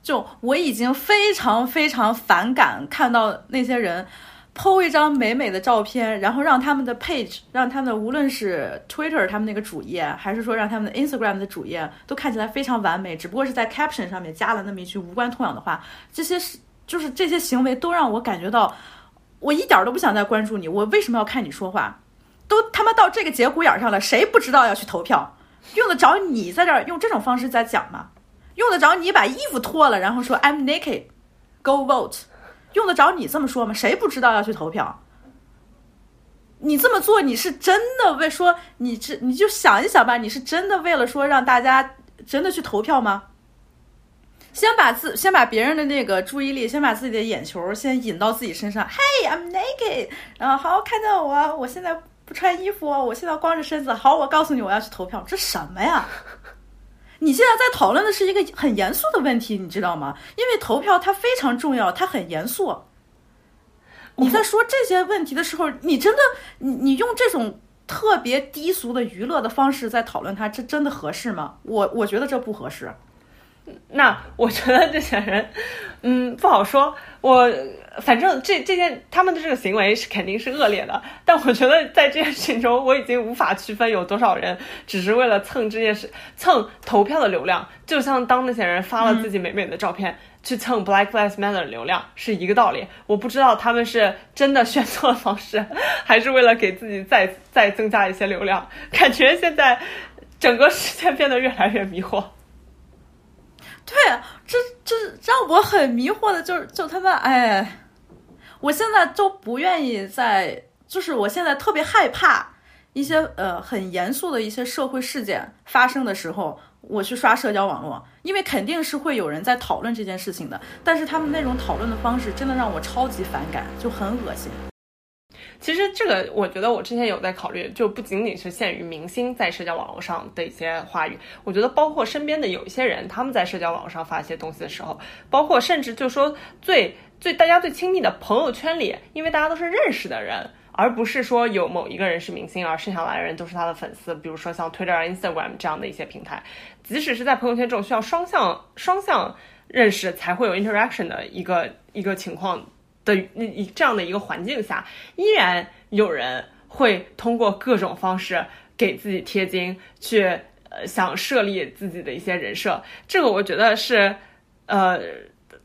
就我已经非常非常反感看到那些人 PO 一张美美的照片，然后让他们的 page，让他们的无论是 Twitter 他们那个主页，还是说让他们的 Instagram 的主页都看起来非常完美，只不过是在 caption 上面加了那么一句无关痛痒的话，这些是。就是这些行为都让我感觉到，我一点都不想再关注你。我为什么要看你说话？都他妈到这个节骨眼上了，谁不知道要去投票？用得着你在这儿用这种方式在讲吗？用得着你把衣服脱了，然后说 I'm naked, go vote？用得着你这么说吗？谁不知道要去投票？你这么做，你是真的为说你这你就想一想吧，你是真的为了说让大家真的去投票吗？先把自先把别人的那个注意力，先把自己的眼球先引到自己身上。Hey, I'm naked。然后好看到我，我现在不穿衣服，我现在光着身子。好，我告诉你，我要去投票。这什么呀？你现在在讨论的是一个很严肃的问题，你知道吗？因为投票它非常重要，它很严肃。你在说这些问题的时候，你真的你你用这种特别低俗的娱乐的方式在讨论它，这真的合适吗？我我觉得这不合适。那我觉得这些人，嗯，不好说。我反正这这件他们的这个行为是肯定是恶劣的，但我觉得在这件事情中，我已经无法区分有多少人只是为了蹭这件事、蹭投票的流量，就像当那些人发了自己美美的照片去蹭 Black Lives Matter 的流量是一个道理。我不知道他们是真的选错了方式，还是为了给自己再再增加一些流量。感觉现在整个世界变得越来越迷惑。对，这这让我很迷惑的，就是就他们，哎，我现在都不愿意在，就是我现在特别害怕一些呃很严肃的一些社会事件发生的时候，我去刷社交网络，因为肯定是会有人在讨论这件事情的，但是他们那种讨论的方式真的让我超级反感，就很恶心。其实这个，我觉得我之前有在考虑，就不仅仅是限于明星在社交网络上的一些话语，我觉得包括身边的有一些人，他们在社交网络上发一些东西的时候，包括甚至就说最最大家最亲密的朋友圈里，因为大家都是认识的人，而不是说有某一个人是明星，而剩下来的人都是他的粉丝。比如说像 Twitter、Instagram 这样的一些平台，即使是在朋友圈这种需要双向双向认识才会有 interaction 的一个一个情况。的一这样的一个环境下，依然有人会通过各种方式给自己贴金，去呃想设立自己的一些人设。这个我觉得是，呃，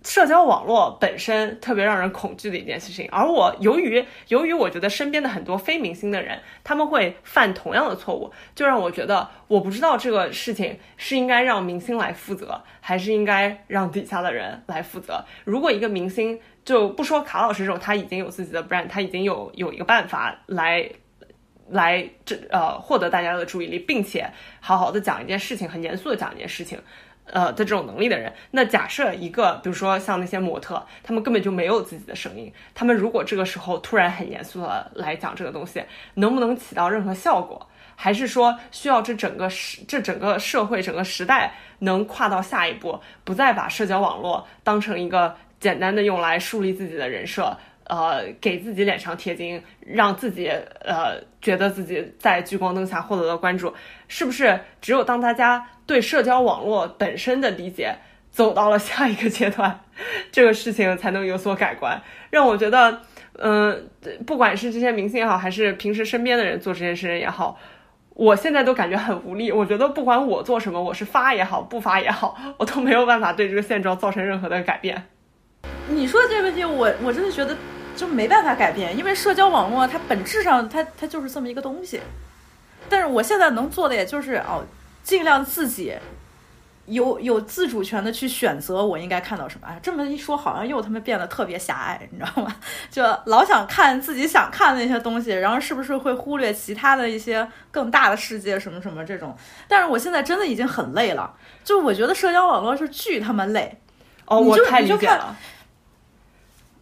社交网络本身特别让人恐惧的一件事情，而我由于由于我觉得身边的很多非明星的人，他们会犯同样的错误，就让我觉得我不知道这个事情是应该让明星来负责，还是应该让底下的人来负责。如果一个明星就不说卡老师这种，他已经有自己的 brand，他已经有有一个办法来来这呃获得大家的注意力，并且好好的讲一件事情，很严肃的讲一件事情。呃的这种能力的人，那假设一个，比如说像那些模特，他们根本就没有自己的声音，他们如果这个时候突然很严肃的来讲这个东西，能不能起到任何效果？还是说需要这整个时这整个社会整个时代能跨到下一步，不再把社交网络当成一个简单的用来树立自己的人设？呃，给自己脸上贴金，让自己呃觉得自己在聚光灯下获得了关注，是不是？只有当大家对社交网络本身的理解走到了下一个阶段，这个事情才能有所改观。让我觉得，嗯，不管是这些明星也好，还是平时身边的人做这件事也好，我现在都感觉很无力。我觉得不管我做什么，我是发也好，不发也好，我都没有办法对这个现状造成任何的改变。你说的这个问题，我我真的觉得。就没办法改变，因为社交网络它本质上它它就是这么一个东西。但是我现在能做的也就是哦，尽量自己有有自主权的去选择我应该看到什么。哎，这么一说，好像又他妈变得特别狭隘，你知道吗？就老想看自己想看的那些东西，然后是不是会忽略其他的一些更大的世界什么什么这种？但是我现在真的已经很累了，就我觉得社交网络是巨他妈累。哦，我太理解了。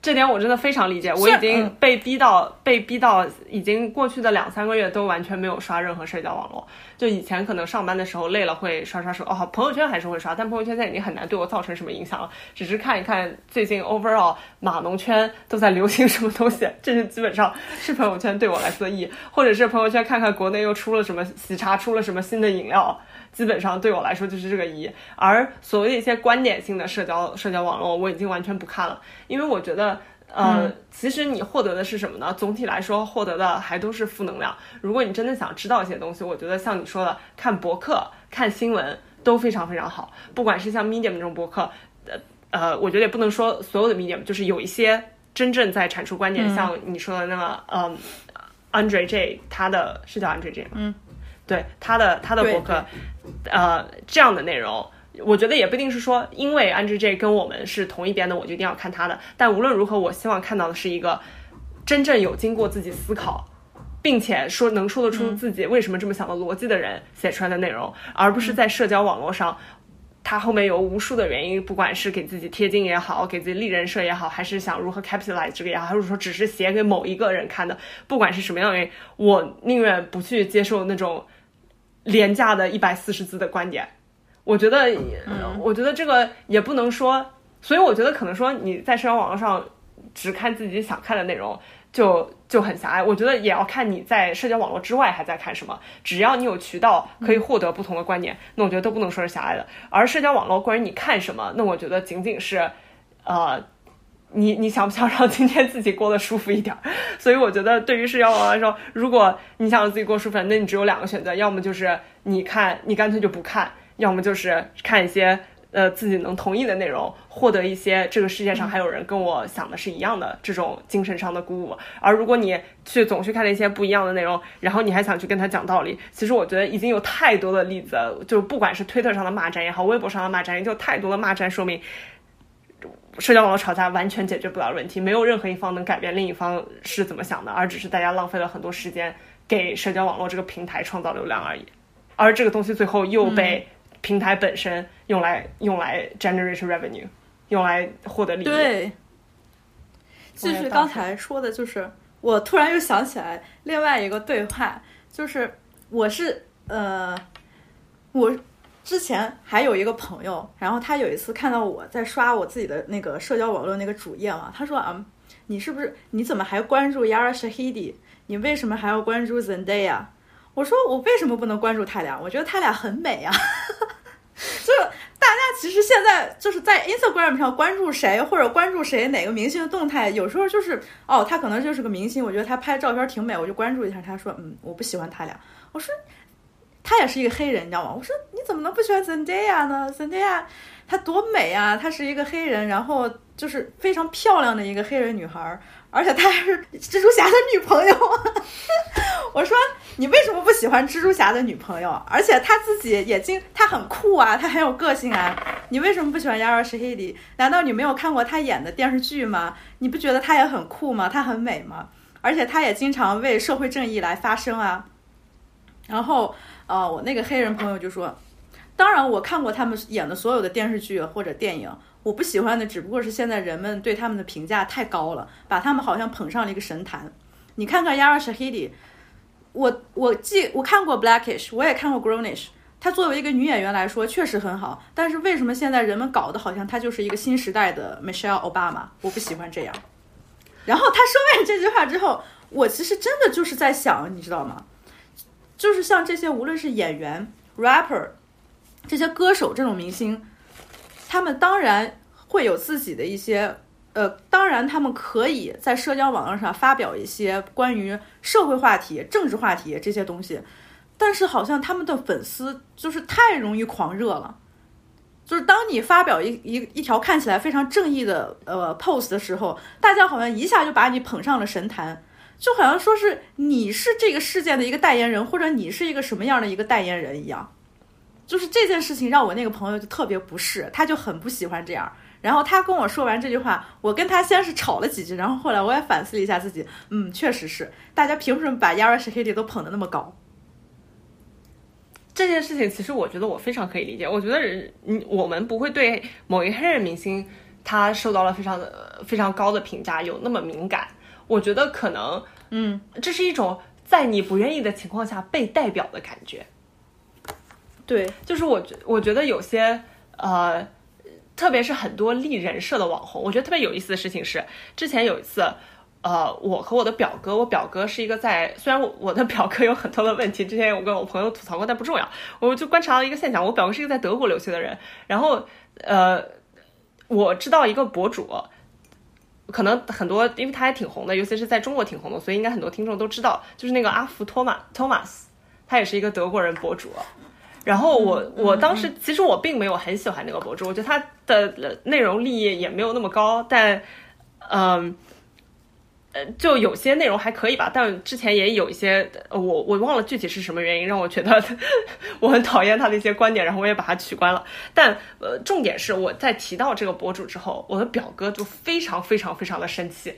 这点我真的非常理解，我已经被逼到被逼到，已经过去的两三个月都完全没有刷任何社交网络。就以前可能上班的时候累了会刷刷手，哦，朋友圈还是会刷，但朋友圈现在已经很难对我造成什么影响了，只是看一看最近 overall 码农圈都在流行什么东西，这是基本上是朋友圈对我来说的意义，或者是朋友圈看看国内又出了什么喜茶出了什么新的饮料。基本上对我来说就是这个一，而所谓的一些观点性的社交社交网络，我已经完全不看了，因为我觉得，呃，其实你获得的是什么呢？总体来说，获得的还都是负能量。如果你真的想知道一些东西，我觉得像你说的，看博客、看新闻都非常非常好。不管是像 Medium 这种博客，呃呃，我觉得也不能说所有的 Medium，就是有一些真正在阐述观点，像你说的那个，嗯，Andre J，他的是叫 Andre J 吗？嗯。对他的他的博客，呃，这样的内容，我觉得也不一定是说，因为 Andrew J 跟我们是同一边的，我就一定要看他的。但无论如何，我希望看到的是一个真正有经过自己思考，并且说能说得出自己为什么这么想的逻辑的人写出来的内容，而不是在社交网络上，他后面有无数的原因，不管是给自己贴金也好，给自己立人设也好，还是想如何 capitalize 这个也好，还是说只是写给某一个人看的，不管是什么样的原因，我宁愿不去接受那种。廉价的一百四十字的观点，我觉得，我觉得这个也不能说，所以我觉得可能说你在社交网络上只看自己想看的内容，就就很狭隘。我觉得也要看你在社交网络之外还在看什么。只要你有渠道可以获得不同的观点，那我觉得都不能说是狭隘的。而社交网络关于你看什么，那我觉得仅仅是，呃。你你想不想让今天自己过得舒服一点？所以我觉得，对于社交网来说，如果你想让自己过舒服，那你只有两个选择：要么就是你看，你干脆就不看；要么就是看一些呃自己能同意的内容，获得一些这个世界上还有人跟我想的是一样的这种精神上的鼓舞。而如果你去总去看那些不一样的内容，然后你还想去跟他讲道理，其实我觉得已经有太多的例子，就不管是推特上的骂战也好，微博上的骂战，也就太多的骂战说明。社交网络吵架完全解决不了问题，没有任何一方能改变另一方是怎么想的，而只是大家浪费了很多时间给社交网络这个平台创造流量而已。而这个东西最后又被平台本身用来用来 generate revenue，用来获得利益。对，继续刚才说的就是，我突然又想起来另外一个对话，就是我是呃我。之前还有一个朋友，然后他有一次看到我在刷我自己的那个社交网络那个主页嘛，他说啊，你是不是你怎么还关注 Yara Shahidi？你为什么还要关注 Zendaya？我说我为什么不能关注他俩？我觉得他俩很美啊。就大家其实现在就是在 Instagram 上关注谁或者关注谁哪个明星的动态，有时候就是哦，他可能就是个明星，我觉得他拍照片挺美，我就关注一下。他说嗯，我不喜欢他俩。我说。他也是一个黑人，你知道吗？我说你怎么能不喜欢 Zendaya 呢？Zendaya 她多美啊！她是一个黑人，然后就是非常漂亮的一个黑人女孩，而且她还是蜘蛛侠的女朋友。我说你为什么不喜欢蜘蛛侠的女朋友？而且她自己也经，她很酷啊，她很有个性啊。你为什么不喜欢 Yara s h a d 难道你没有看过她演的电视剧吗？你不觉得她也很酷吗？她很美吗？而且她也经常为社会正义来发声啊。然后，呃，我那个黑人朋友就说。当然，我看过他们演的所有的电视剧或者电影。我不喜欢的只不过是现在人们对他们的评价太高了，把他们好像捧上了一个神坛。你看看 Yara Shahidi，我我记我看过 Blackish，我也看过 Grownish。她作为一个女演员来说确实很好，但是为什么现在人们搞得好像她就是一个新时代的 Michelle Obama？我不喜欢这样。然后他说完这句话之后，我其实真的就是在想，你知道吗？就是像这些无论是演员、rapper。这些歌手这种明星，他们当然会有自己的一些，呃，当然他们可以在社交网络上发表一些关于社会话题、政治话题这些东西，但是好像他们的粉丝就是太容易狂热了，就是当你发表一一一条看起来非常正义的呃 post 的时候，大家好像一下就把你捧上了神坛，就好像说是你是这个事件的一个代言人，或者你是一个什么样的一个代言人一样。就是这件事情让我那个朋友就特别不适，他就很不喜欢这样。然后他跟我说完这句话，我跟他先是吵了几句，然后后来我也反思了一下自己，嗯，确实是，大家凭什么把 Yara Shahidi 都捧得那么高？这件事情其实我觉得我非常可以理解。我觉得人，嗯，我们不会对某一黑人明星他受到了非常的非常高的评价有那么敏感。我觉得可能，嗯，这是一种在你不愿意的情况下被代表的感觉。对，就是我觉我觉得有些呃，特别是很多立人设的网红，我觉得特别有意思的事情是，之前有一次，呃，我和我的表哥，我表哥是一个在，虽然我我的表哥有很多的问题，之前有跟我朋友吐槽过，但不重要，我就观察到一个现象，我表哥是一个在德国留学的人，然后呃，我知道一个博主，可能很多，因为他还挺红的，尤其是在中国挺红的，所以应该很多听众都知道，就是那个阿福托马托马斯，他也是一个德国人博主。然后我我当时其实我并没有很喜欢那个博主，我觉得他的内容立意也没有那么高，但，嗯，呃，呃就有些内容还可以吧。但之前也有一些，我我忘了具体是什么原因让我觉得 我很讨厌他的一些观点，然后我也把他取关了。但呃，重点是我在提到这个博主之后，我的表哥就非常非常非常的生气，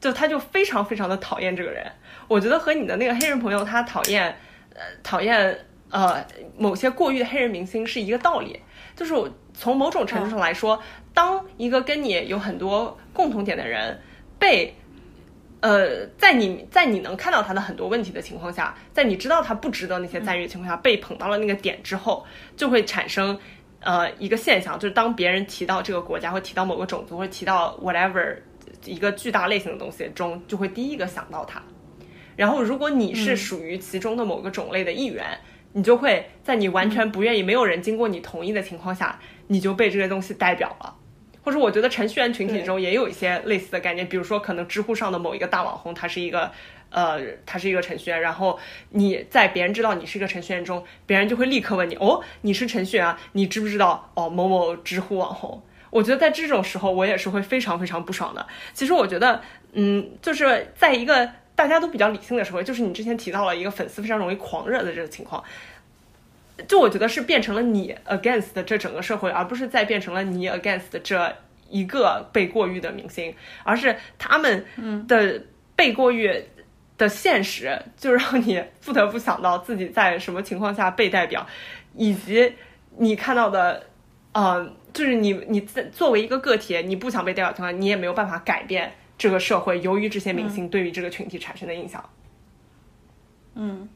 就他就非常非常的讨厌这个人。我觉得和你的那个黑人朋友他讨厌，呃，讨厌。呃，某些过誉的黑人明星是一个道理，就是从某种程度上来说，当一个跟你有很多共同点的人被，呃，在你在你能看到他的很多问题的情况下，在你知道他不值得那些赞誉的情况下，被捧到了那个点之后，就会产生呃一个现象，就是当别人提到这个国家，或提到某个种族，或提到 whatever 一个巨大类型的东西中，就会第一个想到他。然后，如果你是属于其中的某个种类的一员。你就会在你完全不愿意、没有人经过你同意的情况下，你就被这些东西代表了。或者，我觉得程序员群体中也有一些类似的概念，比如说，可能知乎上的某一个大网红，他是一个，呃，他是一个程序员，然后你在别人知道你是一个程序员中，别人就会立刻问你，哦，你是程序员，你知不知道？哦，某某知乎网红。我觉得在这种时候，我也是会非常非常不爽的。其实，我觉得，嗯，就是在一个。大家都比较理性的时候，就是你之前提到了一个粉丝非常容易狂热的这个情况，就我觉得是变成了你 against 这整个社会，而不是再变成了你 against 这一个被过誉的明星，而是他们的被过誉的现实，就让你不得不想到自己在什么情况下被代表，以及你看到的，嗯，就是你你在作为一个个体，你不想被代表的话，你也没有办法改变。这个社会由于这些明星对于这个群体产生的影响，嗯，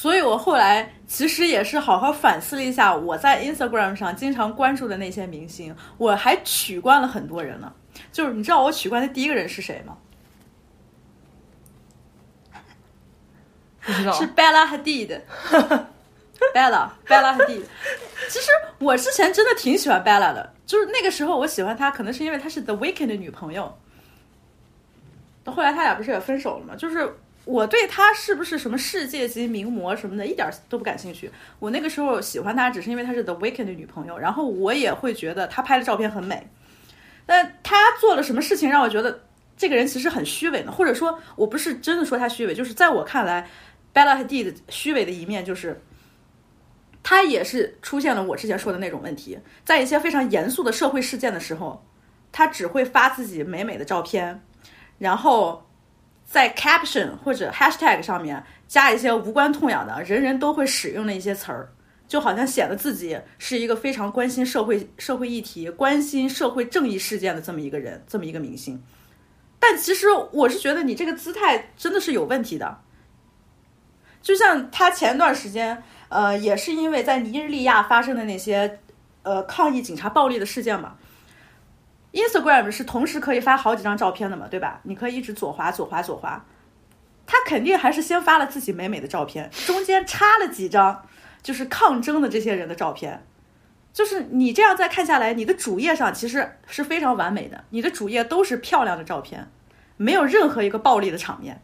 所以我后来其实也是好好反思了一下，我在 Instagram 上经常关注的那些明星，我还取关了很多人呢。就是你知道我取关的第一个人是谁吗？不知道，是 Bella Hadid。Bella Bella Hadid，其实我之前真的挺喜欢 Bella 的，就是那个时候我喜欢她，可能是因为她是 The Weeknd 的女朋友。到后来他俩不是也分手了吗？就是我对他是不是什么世界级名模什么的，一点都不感兴趣。我那个时候喜欢他，只是因为他是 The Weeknd 的女朋友，然后我也会觉得他拍的照片很美。但他做了什么事情让我觉得这个人其实很虚伪呢？或者说我不是真的说他虚伪，就是在我看来，Bella Hadid 虚伪的一面就是。他也是出现了我之前说的那种问题，在一些非常严肃的社会事件的时候，他只会发自己美美的照片，然后在 caption 或者 hashtag 上面加一些无关痛痒的、人人都会使用的一些词儿，就好像显得自己是一个非常关心社会社会议题、关心社会正义事件的这么一个人，这么一个明星。但其实我是觉得你这个姿态真的是有问题的，就像他前段时间。呃，也是因为在尼日利亚发生的那些，呃，抗议警察暴力的事件嘛。Instagram 是同时可以发好几张照片的嘛，对吧？你可以一直左滑左滑左滑，他肯定还是先发了自己美美的照片，中间插了几张就是抗争的这些人的照片。就是你这样再看下来，你的主页上其实是非常完美的，你的主页都是漂亮的照片，没有任何一个暴力的场面。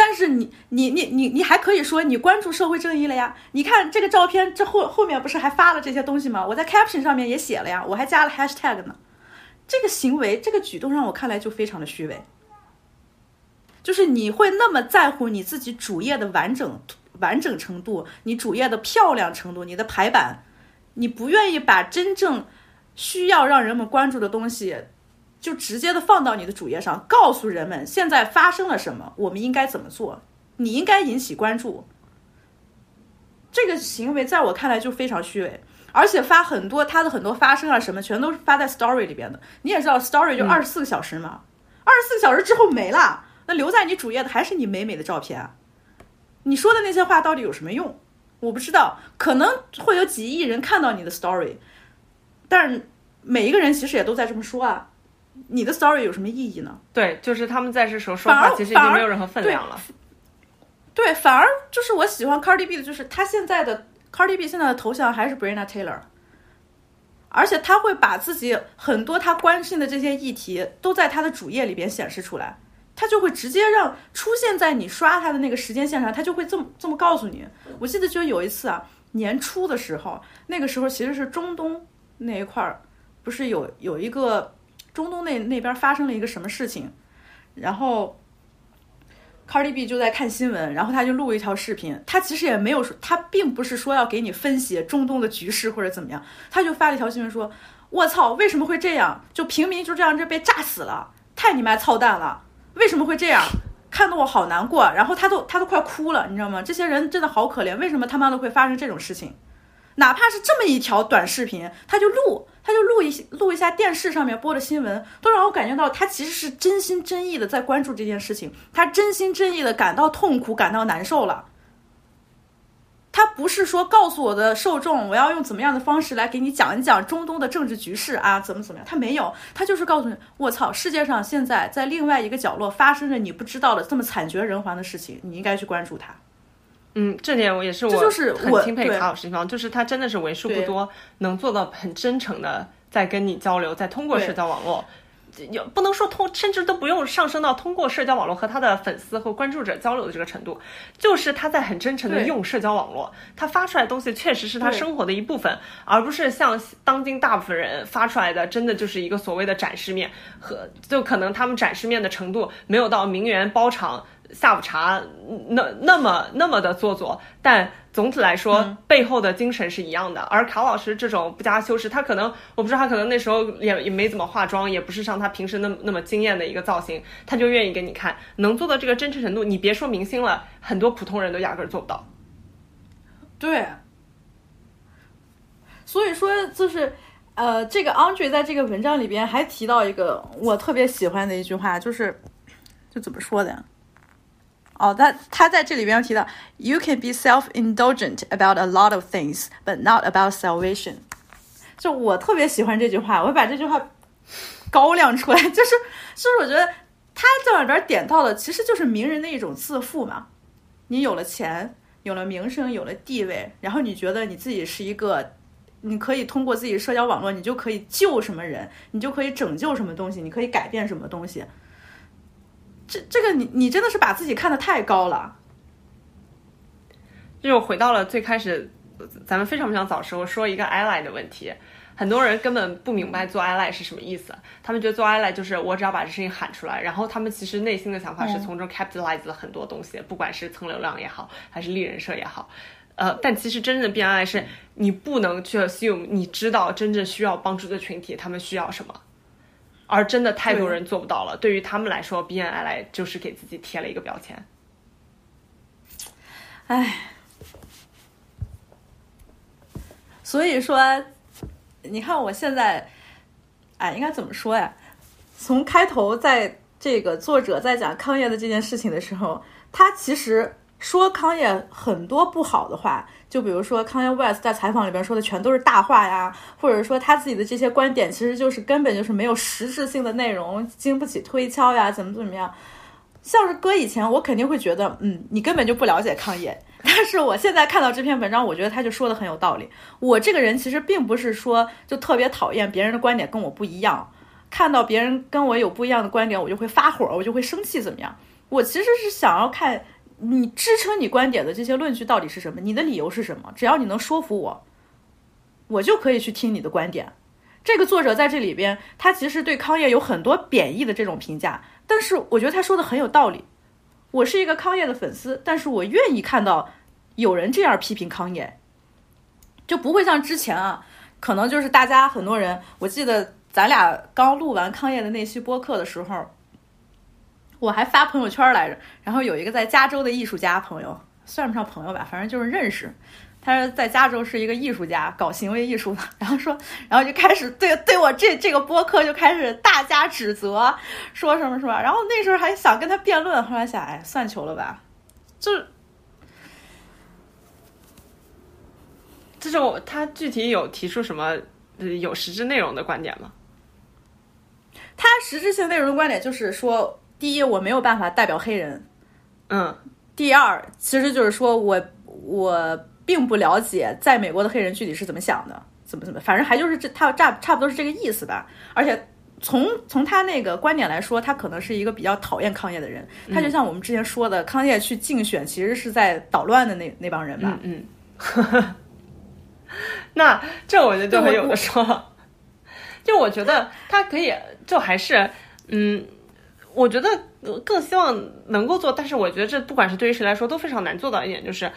但是你你你你你还可以说你关注社会正义了呀？你看这个照片，这后后面不是还发了这些东西吗？我在 caption 上面也写了呀，我还加了 hashtag 呢。这个行为，这个举动让我看来就非常的虚伪。就是你会那么在乎你自己主页的完整完整程度，你主页的漂亮程度，你的排版，你不愿意把真正需要让人们关注的东西。就直接的放到你的主页上，告诉人们现在发生了什么，我们应该怎么做，你应该引起关注。这个行为在我看来就非常虚伪，而且发很多他的很多发生啊什么，全都是发在 Story 里边的。你也知道，Story 就二十四个小时嘛，二十四个小时之后没了，那留在你主页的还是你美美的照片。你说的那些话到底有什么用？我不知道，可能会有几亿人看到你的 Story，但是每一个人其实也都在这么说啊。你的 story 有什么意义呢？对，就是他们在这时候说话，其实已经没有任何分量了。对，反而就是我喜欢 Cardi B 的，就是他现在的 Cardi B 现在的头像还是 Breonna Taylor，而且他会把自己很多他关心的这些议题都在他的主页里边显示出来，他就会直接让出现在你刷他的那个时间线上，他就会这么这么告诉你。我记得就有一次啊，年初的时候，那个时候其实是中东那一块儿，不是有有一个。中东那那边发生了一个什么事情，然后 Cardi B 就在看新闻，然后他就录了一条视频，他其实也没有说，他并不是说要给你分析中东的局势或者怎么样，他就发了一条新闻说：“我操，为什么会这样？就平民就这样就被炸死了，太你妈操蛋了！为什么会这样？看得我好难过。”然后他都他都快哭了，你知道吗？这些人真的好可怜，为什么他妈的会发生这种事情？哪怕是这么一条短视频，他就录，他就录一录一下电视上面播的新闻，都让我感觉到他其实是真心真意的在关注这件事情，他真心真意的感到痛苦，感到难受了。他不是说告诉我的受众，我要用怎么样的方式来给你讲一讲中东的政治局势啊，怎么怎么样？他没有，他就是告诉你，我操，世界上现在在另外一个角落发生着你不知道的这么惨绝人寰的事情，你应该去关注它。嗯，这点我也是，我就是很钦佩卡老师地方，就是他真的是为数不多能做到很真诚的在跟你交流，在通过社交网络，有不能说通，甚至都不用上升到通过社交网络和他的粉丝和关注者交流的这个程度，就是他在很真诚的用社交网络，他发出来的东西确实是他生活的一部分，而不是像当今大部分人发出来的，真的就是一个所谓的展示面和就可能他们展示面的程度没有到名媛包场。下午茶那那么那么的做作，但总体来说背后的精神是一样的。而卡老师这种不加修饰，他可能我不知道他可能那时候也也没怎么化妆，也不是像他平时那么那么惊艳的一个造型，他就愿意给你看，能做到这个真诚程度，你别说明星了，很多普通人都压根儿做不到。对，所以说就是呃，这个 Andre 在这个文章里边还提到一个我特别喜欢的一句话，就是就怎么说的呀？哦，他他在这里边提到，You can be self-indulgent about a lot of things, but not about salvation。就我特别喜欢这句话，我会把这句话高亮出来。就是，就是我觉得他在里边点到的，其实就是名人的一种自负嘛。你有了钱，有了名声，有了地位，然后你觉得你自己是一个，你可以通过自己社交网络，你就可以救什么人，你就可以拯救什么东西，你可以改变什么东西。这这个你你真的是把自己看得太高了。就回到了最开始，咱们非常非常早时候说一个 ally 的问题，很多人根本不明白做 ally 是什么意思，他们觉得做 ally 就是我只要把这事情喊出来，然后他们其实内心的想法是从中 capitalize 了很多东西，不管是蹭流量也好，还是立人设也好，呃，但其实真正的变 ally 是你不能去 assume 你知道真正需要帮助的群体他们需要什么，而真的太多人做不到了，对于他们来说 an ally 就是给自己贴了一个标签。唉，所以说，你看我现在，哎，应该怎么说呀？从开头在这个作者在讲康业的这件事情的时候，他其实说康业很多不好的话，就比如说康业 West 在采访里边说的全都是大话呀，或者说他自己的这些观点其实就是根本就是没有实质性的内容，经不起推敲呀，怎么怎么样。像是搁以前，我肯定会觉得，嗯，你根本就不了解康业。但是我现在看到这篇文章，我觉得他就说的很有道理。我这个人其实并不是说就特别讨厌别人的观点跟我不一样，看到别人跟我有不一样的观点，我就会发火，我就会生气，怎么样？我其实是想要看你支撑你观点的这些论据到底是什么，你的理由是什么？只要你能说服我，我就可以去听你的观点。这个作者在这里边，他其实对康业有很多贬义的这种评价，但是我觉得他说的很有道理。我是一个康业的粉丝，但是我愿意看到有人这样批评康业，就不会像之前啊，可能就是大家很多人，我记得咱俩刚录完康业的那期播客的时候，我还发朋友圈来着，然后有一个在加州的艺术家朋友，算不上朋友吧，反正就是认识。他是在加州是一个艺术家，搞行为艺术的。然后说，然后就开始对对我这这个播客就开始大加指责，说什么什么？然后那时候还想跟他辩论，后来想，哎，算球了吧？就这种他具体有提出什么有实质内容的观点吗？他实质性内容的观点就是说，第一，我没有办法代表黑人，嗯；第二，其实就是说我我并不了解在美国的黑人具体是怎么想的，怎么怎么，反正还就是这他差差不多是这个意思吧。而且从从他那个观点来说，他可能是一个比较讨厌康业的人。他就像我们之前说的，康业去竞选其实是在捣乱的那那帮人吧。嗯。那这我觉得就很有的说，就我觉得他可以，就还是，嗯，我觉得更希望能够做，但是我觉得这不管是对于谁来说都非常难做到一点，就是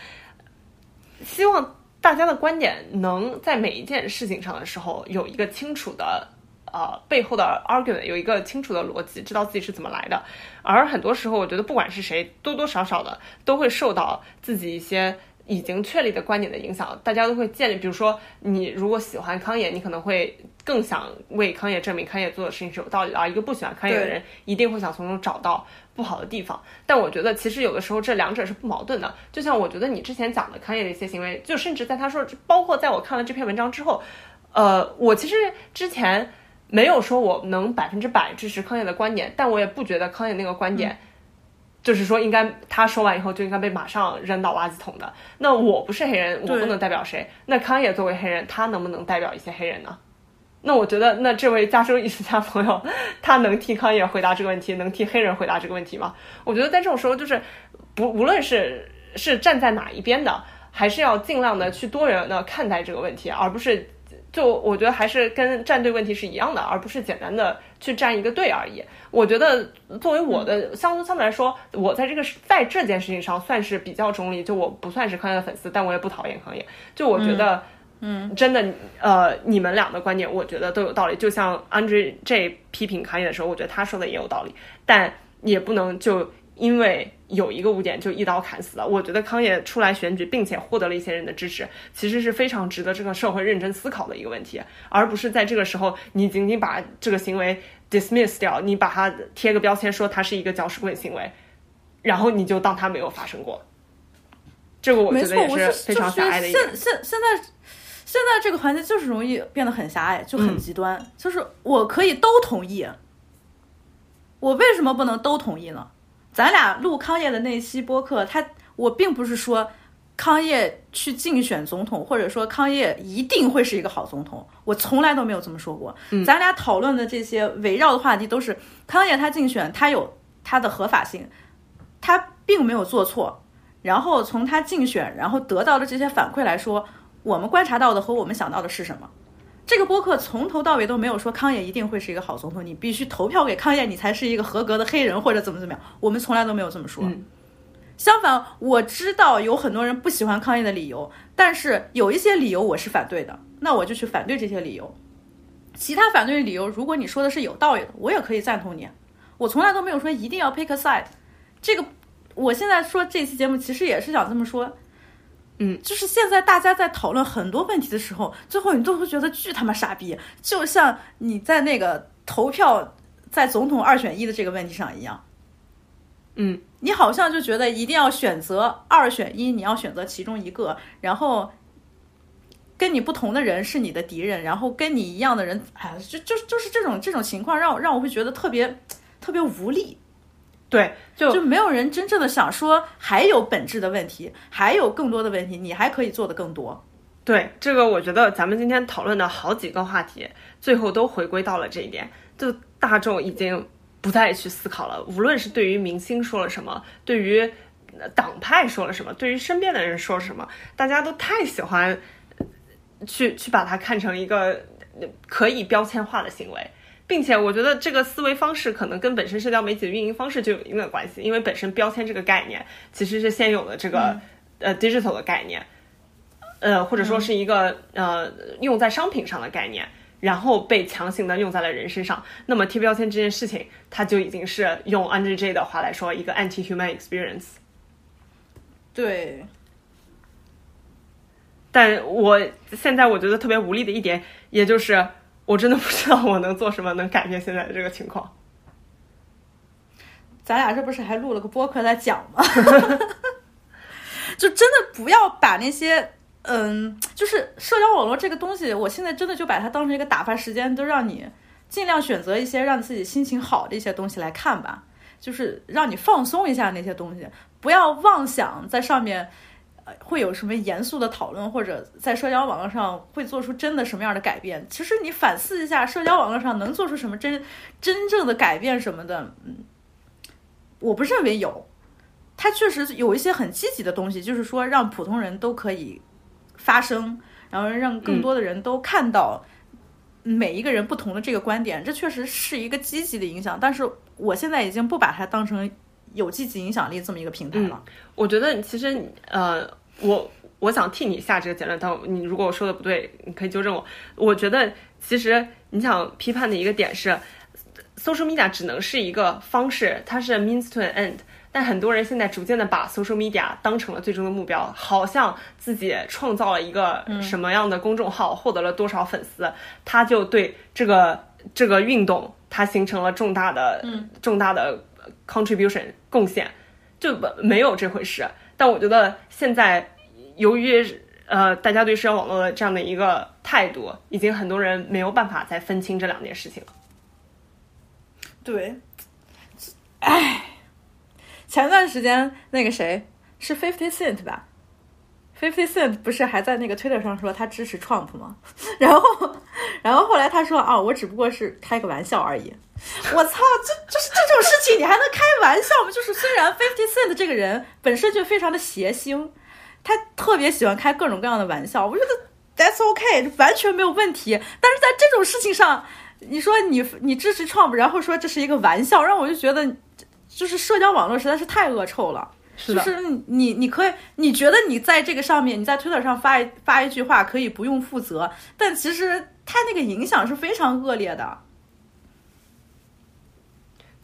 希望大家的观点能在每一件事情上的时候有一个清楚的呃背后的 argument，有一个清楚的逻辑，知道自己是怎么来的。而很多时候，我觉得不管是谁，多多少少的都会受到自己一些。已经确立的观点的影响，大家都会建立。比如说，你如果喜欢康也，你可能会更想为康也证明康也做的事情是有道理的。而一个不喜欢康也的人，一定会想从中找到不好的地方。但我觉得，其实有的时候这两者是不矛盾的。就像我觉得你之前讲的康也的一些行为，就甚至在他说，包括在我看了这篇文章之后，呃，我其实之前没有说我能百分之百支持康也的观点，但我也不觉得康也那个观点。就是说，应该他说完以后就应该被马上扔到垃圾桶的。那我不是黑人，我不能代表谁。那康也作为黑人，他能不能代表一些黑人呢？那我觉得，那这位加州艺术家朋友，他能替康也回答这个问题，能替黑人回答这个问题吗？我觉得在这种时候，就是不无论是是站在哪一边的，还是要尽量的去多元的看待这个问题，而不是。就我觉得还是跟站队问题是一样的，而不是简单的去站一个队而已。我觉得作为我的相相对来说，我在这个在这件事情上算是比较中立。就我不算是康业的粉丝，但我也不讨厌康业。就我觉得，嗯，真的，呃，你们俩的观点，我觉得都有道理。就像 Andre J 批评康业的时候，我觉得他说的也有道理，但也不能就。因为有一个污点就一刀砍死了，我觉得康也出来选举，并且获得了一些人的支持，其实是非常值得这个社会认真思考的一个问题，而不是在这个时候你仅仅把这个行为 dismiss 掉，你把它贴个标签说它是一个搅屎棍行为，然后你就当它没有发生过。这个我觉得也是非常狭隘的。现现现在现在这个环境就是容易变得很狭隘，就很极端。就是我可以都同意，我为什么不能都同意呢？咱俩录康业的那期播客，他我并不是说康业去竞选总统，或者说康业一定会是一个好总统，我从来都没有这么说过。咱俩讨论的这些围绕的话题都是康业他竞选，他有他的合法性，他并没有做错。然后从他竞选，然后得到的这些反馈来说，我们观察到的和我们想到的是什么？这个播客从头到尾都没有说康也一定会是一个好总统，你必须投票给康也，你才是一个合格的黑人或者怎么怎么样。我们从来都没有这么说。相反，我知道有很多人不喜欢康也的理由，但是有一些理由我是反对的，那我就去反对这些理由。其他反对的理由，如果你说的是有道理的，我也可以赞同你。我从来都没有说一定要 pick a side。这个，我现在说这期节目其实也是想这么说。嗯，就是现在大家在讨论很多问题的时候，最后你都会觉得巨他妈傻逼，就像你在那个投票在总统二选一的这个问题上一样。嗯，你好像就觉得一定要选择二选一，你要选择其中一个，然后跟你不同的人是你的敌人，然后跟你一样的人，哎，就就就是这种这种情况，让让我会觉得特别特别无力。对，就就没有人真正的想说还有本质的问题，还有更多的问题，你还可以做的更多。对这个，我觉得咱们今天讨论的好几个话题，最后都回归到了这一点，就大众已经不再去思考了。无论是对于明星说了什么，对于党派说了什么，对于身边的人说了什么，大家都太喜欢去去把它看成一个可以标签化的行为。并且我觉得这个思维方式可能跟本身社交媒体的运营方式就有一定的关系，因为本身标签这个概念其实是现有的这个呃 digital 的概念，呃或者说是一个呃用在商品上的概念，然后被强行的用在了人身上。那么贴标签这件事情，它就已经是用 J 的话来说，一个 anti-human experience。对，但我现在我觉得特别无力的一点，也就是。我真的不知道我能做什么能改变现在的这个情况。咱俩这不是还录了个播客在讲吗？就真的不要把那些嗯，就是社交网络这个东西，我现在真的就把它当成一个打发时间，都让你尽量选择一些让自己心情好的一些东西来看吧，就是让你放松一下那些东西，不要妄想在上面。会有什么严肃的讨论，或者在社交网络上会做出真的什么样的改变？其实你反思一下，社交网络上能做出什么真真正的改变什么的？嗯，我不认为有。它确实有一些很积极的东西，就是说让普通人都可以发声，然后让更多的人都看到每一个人不同的这个观点，这确实是一个积极的影响。但是我现在已经不把它当成。有积极影响力这么一个平台了，我觉得其实呃，我我想替你下这个结论，但你如果我说的不对，你可以纠正我。我觉得其实你想批判的一个点是，social media 只能是一个方式，它是 means to an end。但很多人现在逐渐的把 social media 当成了最终的目标，好像自己创造了一个什么样的公众号，获得了多少粉丝，他就对这个这个运动它形成了重大的重大的。Contribution 贡献就没有这回事，但我觉得现在由于呃大家对社交网络的这样的一个态度，已经很多人没有办法再分清这两件事情了。对，唉，前段时间那个谁是 Fifty Cent 吧？Fifty Cent 不是还在那个 Twitter 上说他支持 Trump 吗？然后，然后后来他说啊，我只不过是开个玩笑而已。我操，这这种事情你还能开玩笑吗？就是虽然 Fifty Cent 这个人本身就非常的邪星，他特别喜欢开各种各样的玩笑，我觉得 That's OK，完全没有问题。但是在这种事情上，你说你你支持 Trump，然后说这是一个玩笑，让我就觉得就是社交网络实在是太恶臭了。就是你，你可以，你觉得你在这个上面，你在 Twitter 上发一发一句话可以不用负责，但其实它那个影响是非常恶劣的。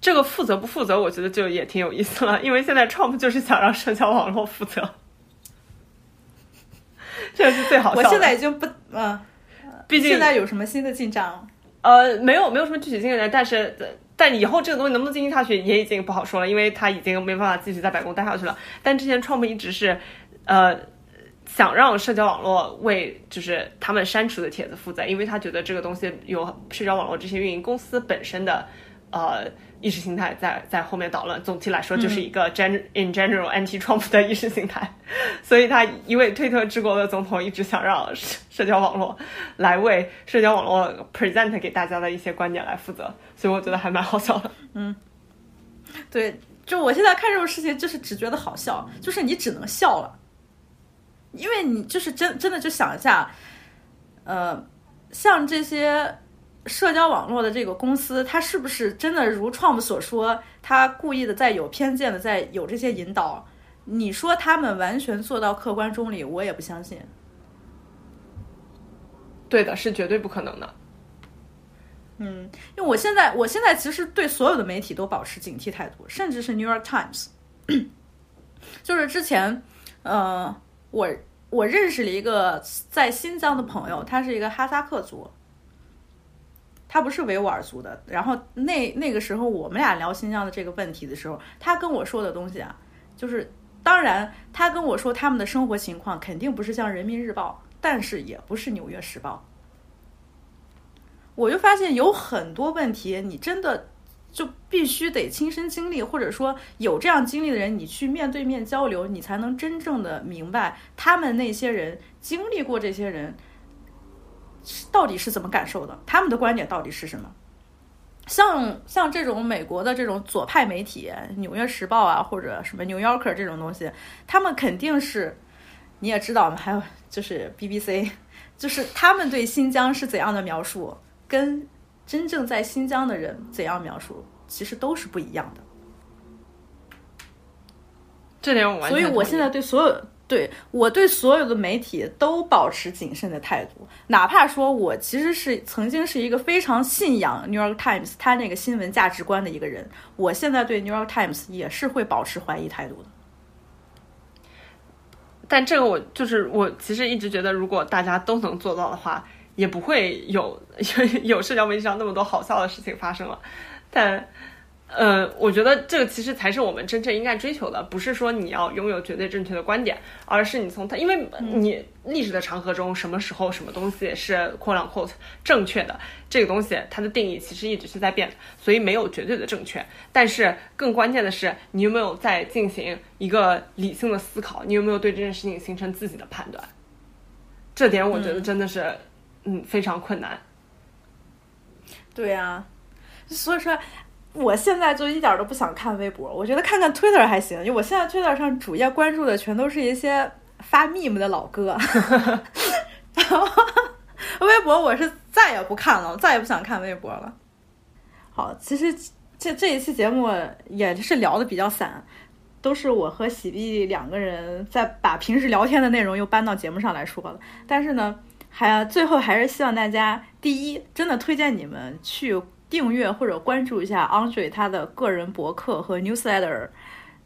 这个负责不负责，我觉得就也挺有意思了，因为现在 Trump 就是想让社交网络负责，这是最好笑。我现在已经不，嗯，毕竟现在有什么新的进展？呃，没有，没有什么具体进展，但是。但以后这个东西能不能进行下去也已经不好说了，因为他已经没办法继续在白宫待下去了。但之前 Trump 一直是，呃，想让社交网络为就是他们删除的帖子负责，因为他觉得这个东西有社交网络这些运营公司本身的呃。意识形态在在后面捣乱，总体来说就是一个 gen in general anti Trump 的意识形态，所以他一位推特之国的总统一直想让社社交网络来为社交网络 present 给大家的一些观点来负责，所以我觉得还蛮好笑的。嗯，对，就我现在看这种事情，就是只觉得好笑，就是你只能笑了，因为你就是真真的就想一下，呃，像这些社交网络的这个公司，它是不是真的如 Trump 所说，他故意的在有偏见的在有这些引导？你说他们完全做到客观中立，我也不相信。对的，是绝对不可能的。嗯，因为我现在，我现在其实对所有的媒体都保持警惕态度，甚至是 New York Times。就是之前，呃，我我认识了一个在新疆的朋友，他是一个哈萨克族，他不是维吾尔族的。然后那那个时候，我们俩聊新疆的这个问题的时候，他跟我说的东西啊，就是当然，他跟我说他们的生活情况肯定不是像人民日报，但是也不是纽约时报。我就发现有很多问题，你真的就必须得亲身经历，或者说有这样经历的人，你去面对面交流，你才能真正的明白他们那些人经历过这些人到底是怎么感受的，他们的观点到底是什么。像像这种美国的这种左派媒体，《纽约时报》啊，或者什么《New Yorker》这种东西，他们肯定是你也知道嘛，还有就是 BBC，就是他们对新疆是怎样的描述。跟真正在新疆的人怎样描述，其实都是不一样的。这点我完全所以，我现在对所有对我对所有的媒体都保持谨慎的态度，哪怕说我其实是曾经是一个非常信仰《New York Times》它那个新闻价值观的一个人，我现在对《New York Times》也是会保持怀疑态度的。但这个我就是我，其实一直觉得，如果大家都能做到的话。也不会有 有社交媒体上那么多好笑的事情发生了，但，呃，我觉得这个其实才是我们真正应该追求的，不是说你要拥有绝对正确的观点，而是你从它，因为你历史的长河中，什么时候什么东西是 quote unquote 正确的，这个东西它的定义其实一直是在变的，所以没有绝对的正确。但是更关键的是，你有没有在进行一个理性的思考，你有没有对这件事情形成自己的判断？这点我觉得真的是。嗯，非常困难。对呀，所以说，我现在就一点都不想看微博。我觉得看看 Twitter 还行，因为我现在 Twitter 上主页关注的全都是一些发 meme 的老哥。然后微博我是再也不看了，再也不想看微博了。好，其实这这一期节目也是聊的比较散，都是我和喜碧两个人在把平时聊天的内容又搬到节目上来说了。但是呢。还最后还是希望大家，第一，真的推荐你们去订阅或者关注一下 Andre 他的个人博客和 newsletter。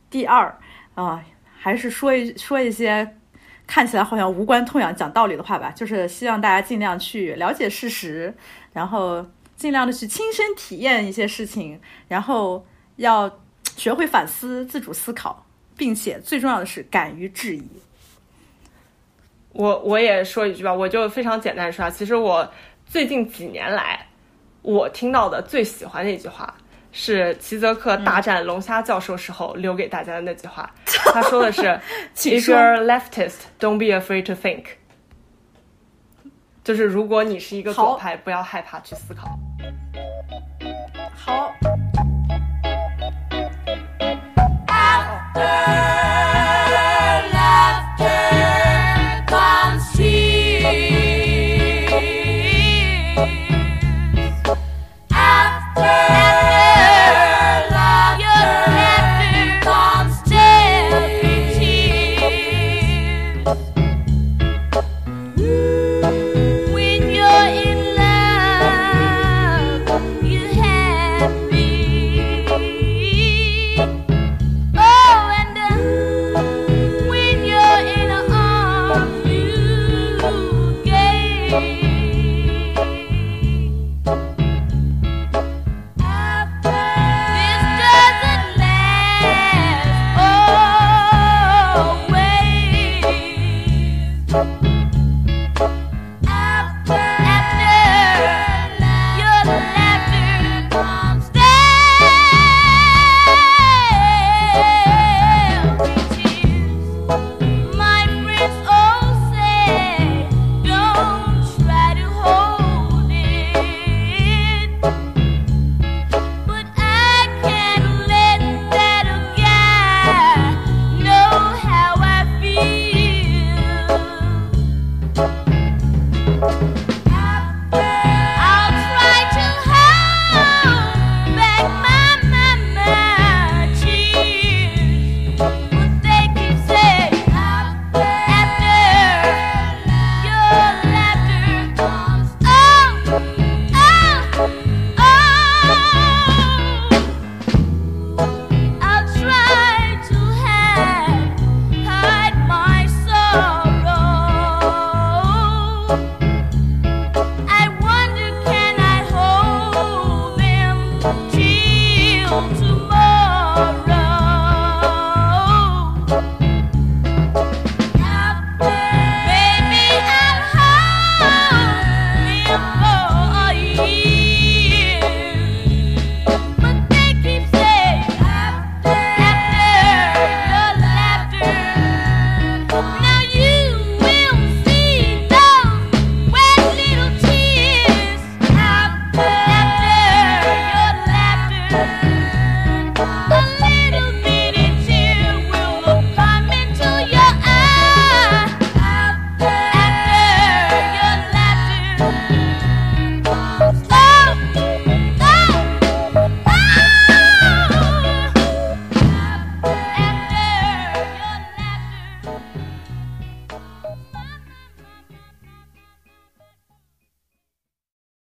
第二，啊，还是说一说一些看起来好像无关痛痒、讲道理的话吧，就是希望大家尽量去了解事实，然后尽量的去亲身体验一些事情，然后要学会反思、自主思考，并且最重要的是敢于质疑。我我也说一句吧，我就非常简单说啊，其实我最近几年来，我听到的最喜欢的一句话，是齐泽克大战龙虾教授时候留给大家的那句话。他说的是：“If you're leftist, don't be afraid to think。”就是如果你是一个左派，不要害怕去思考。好。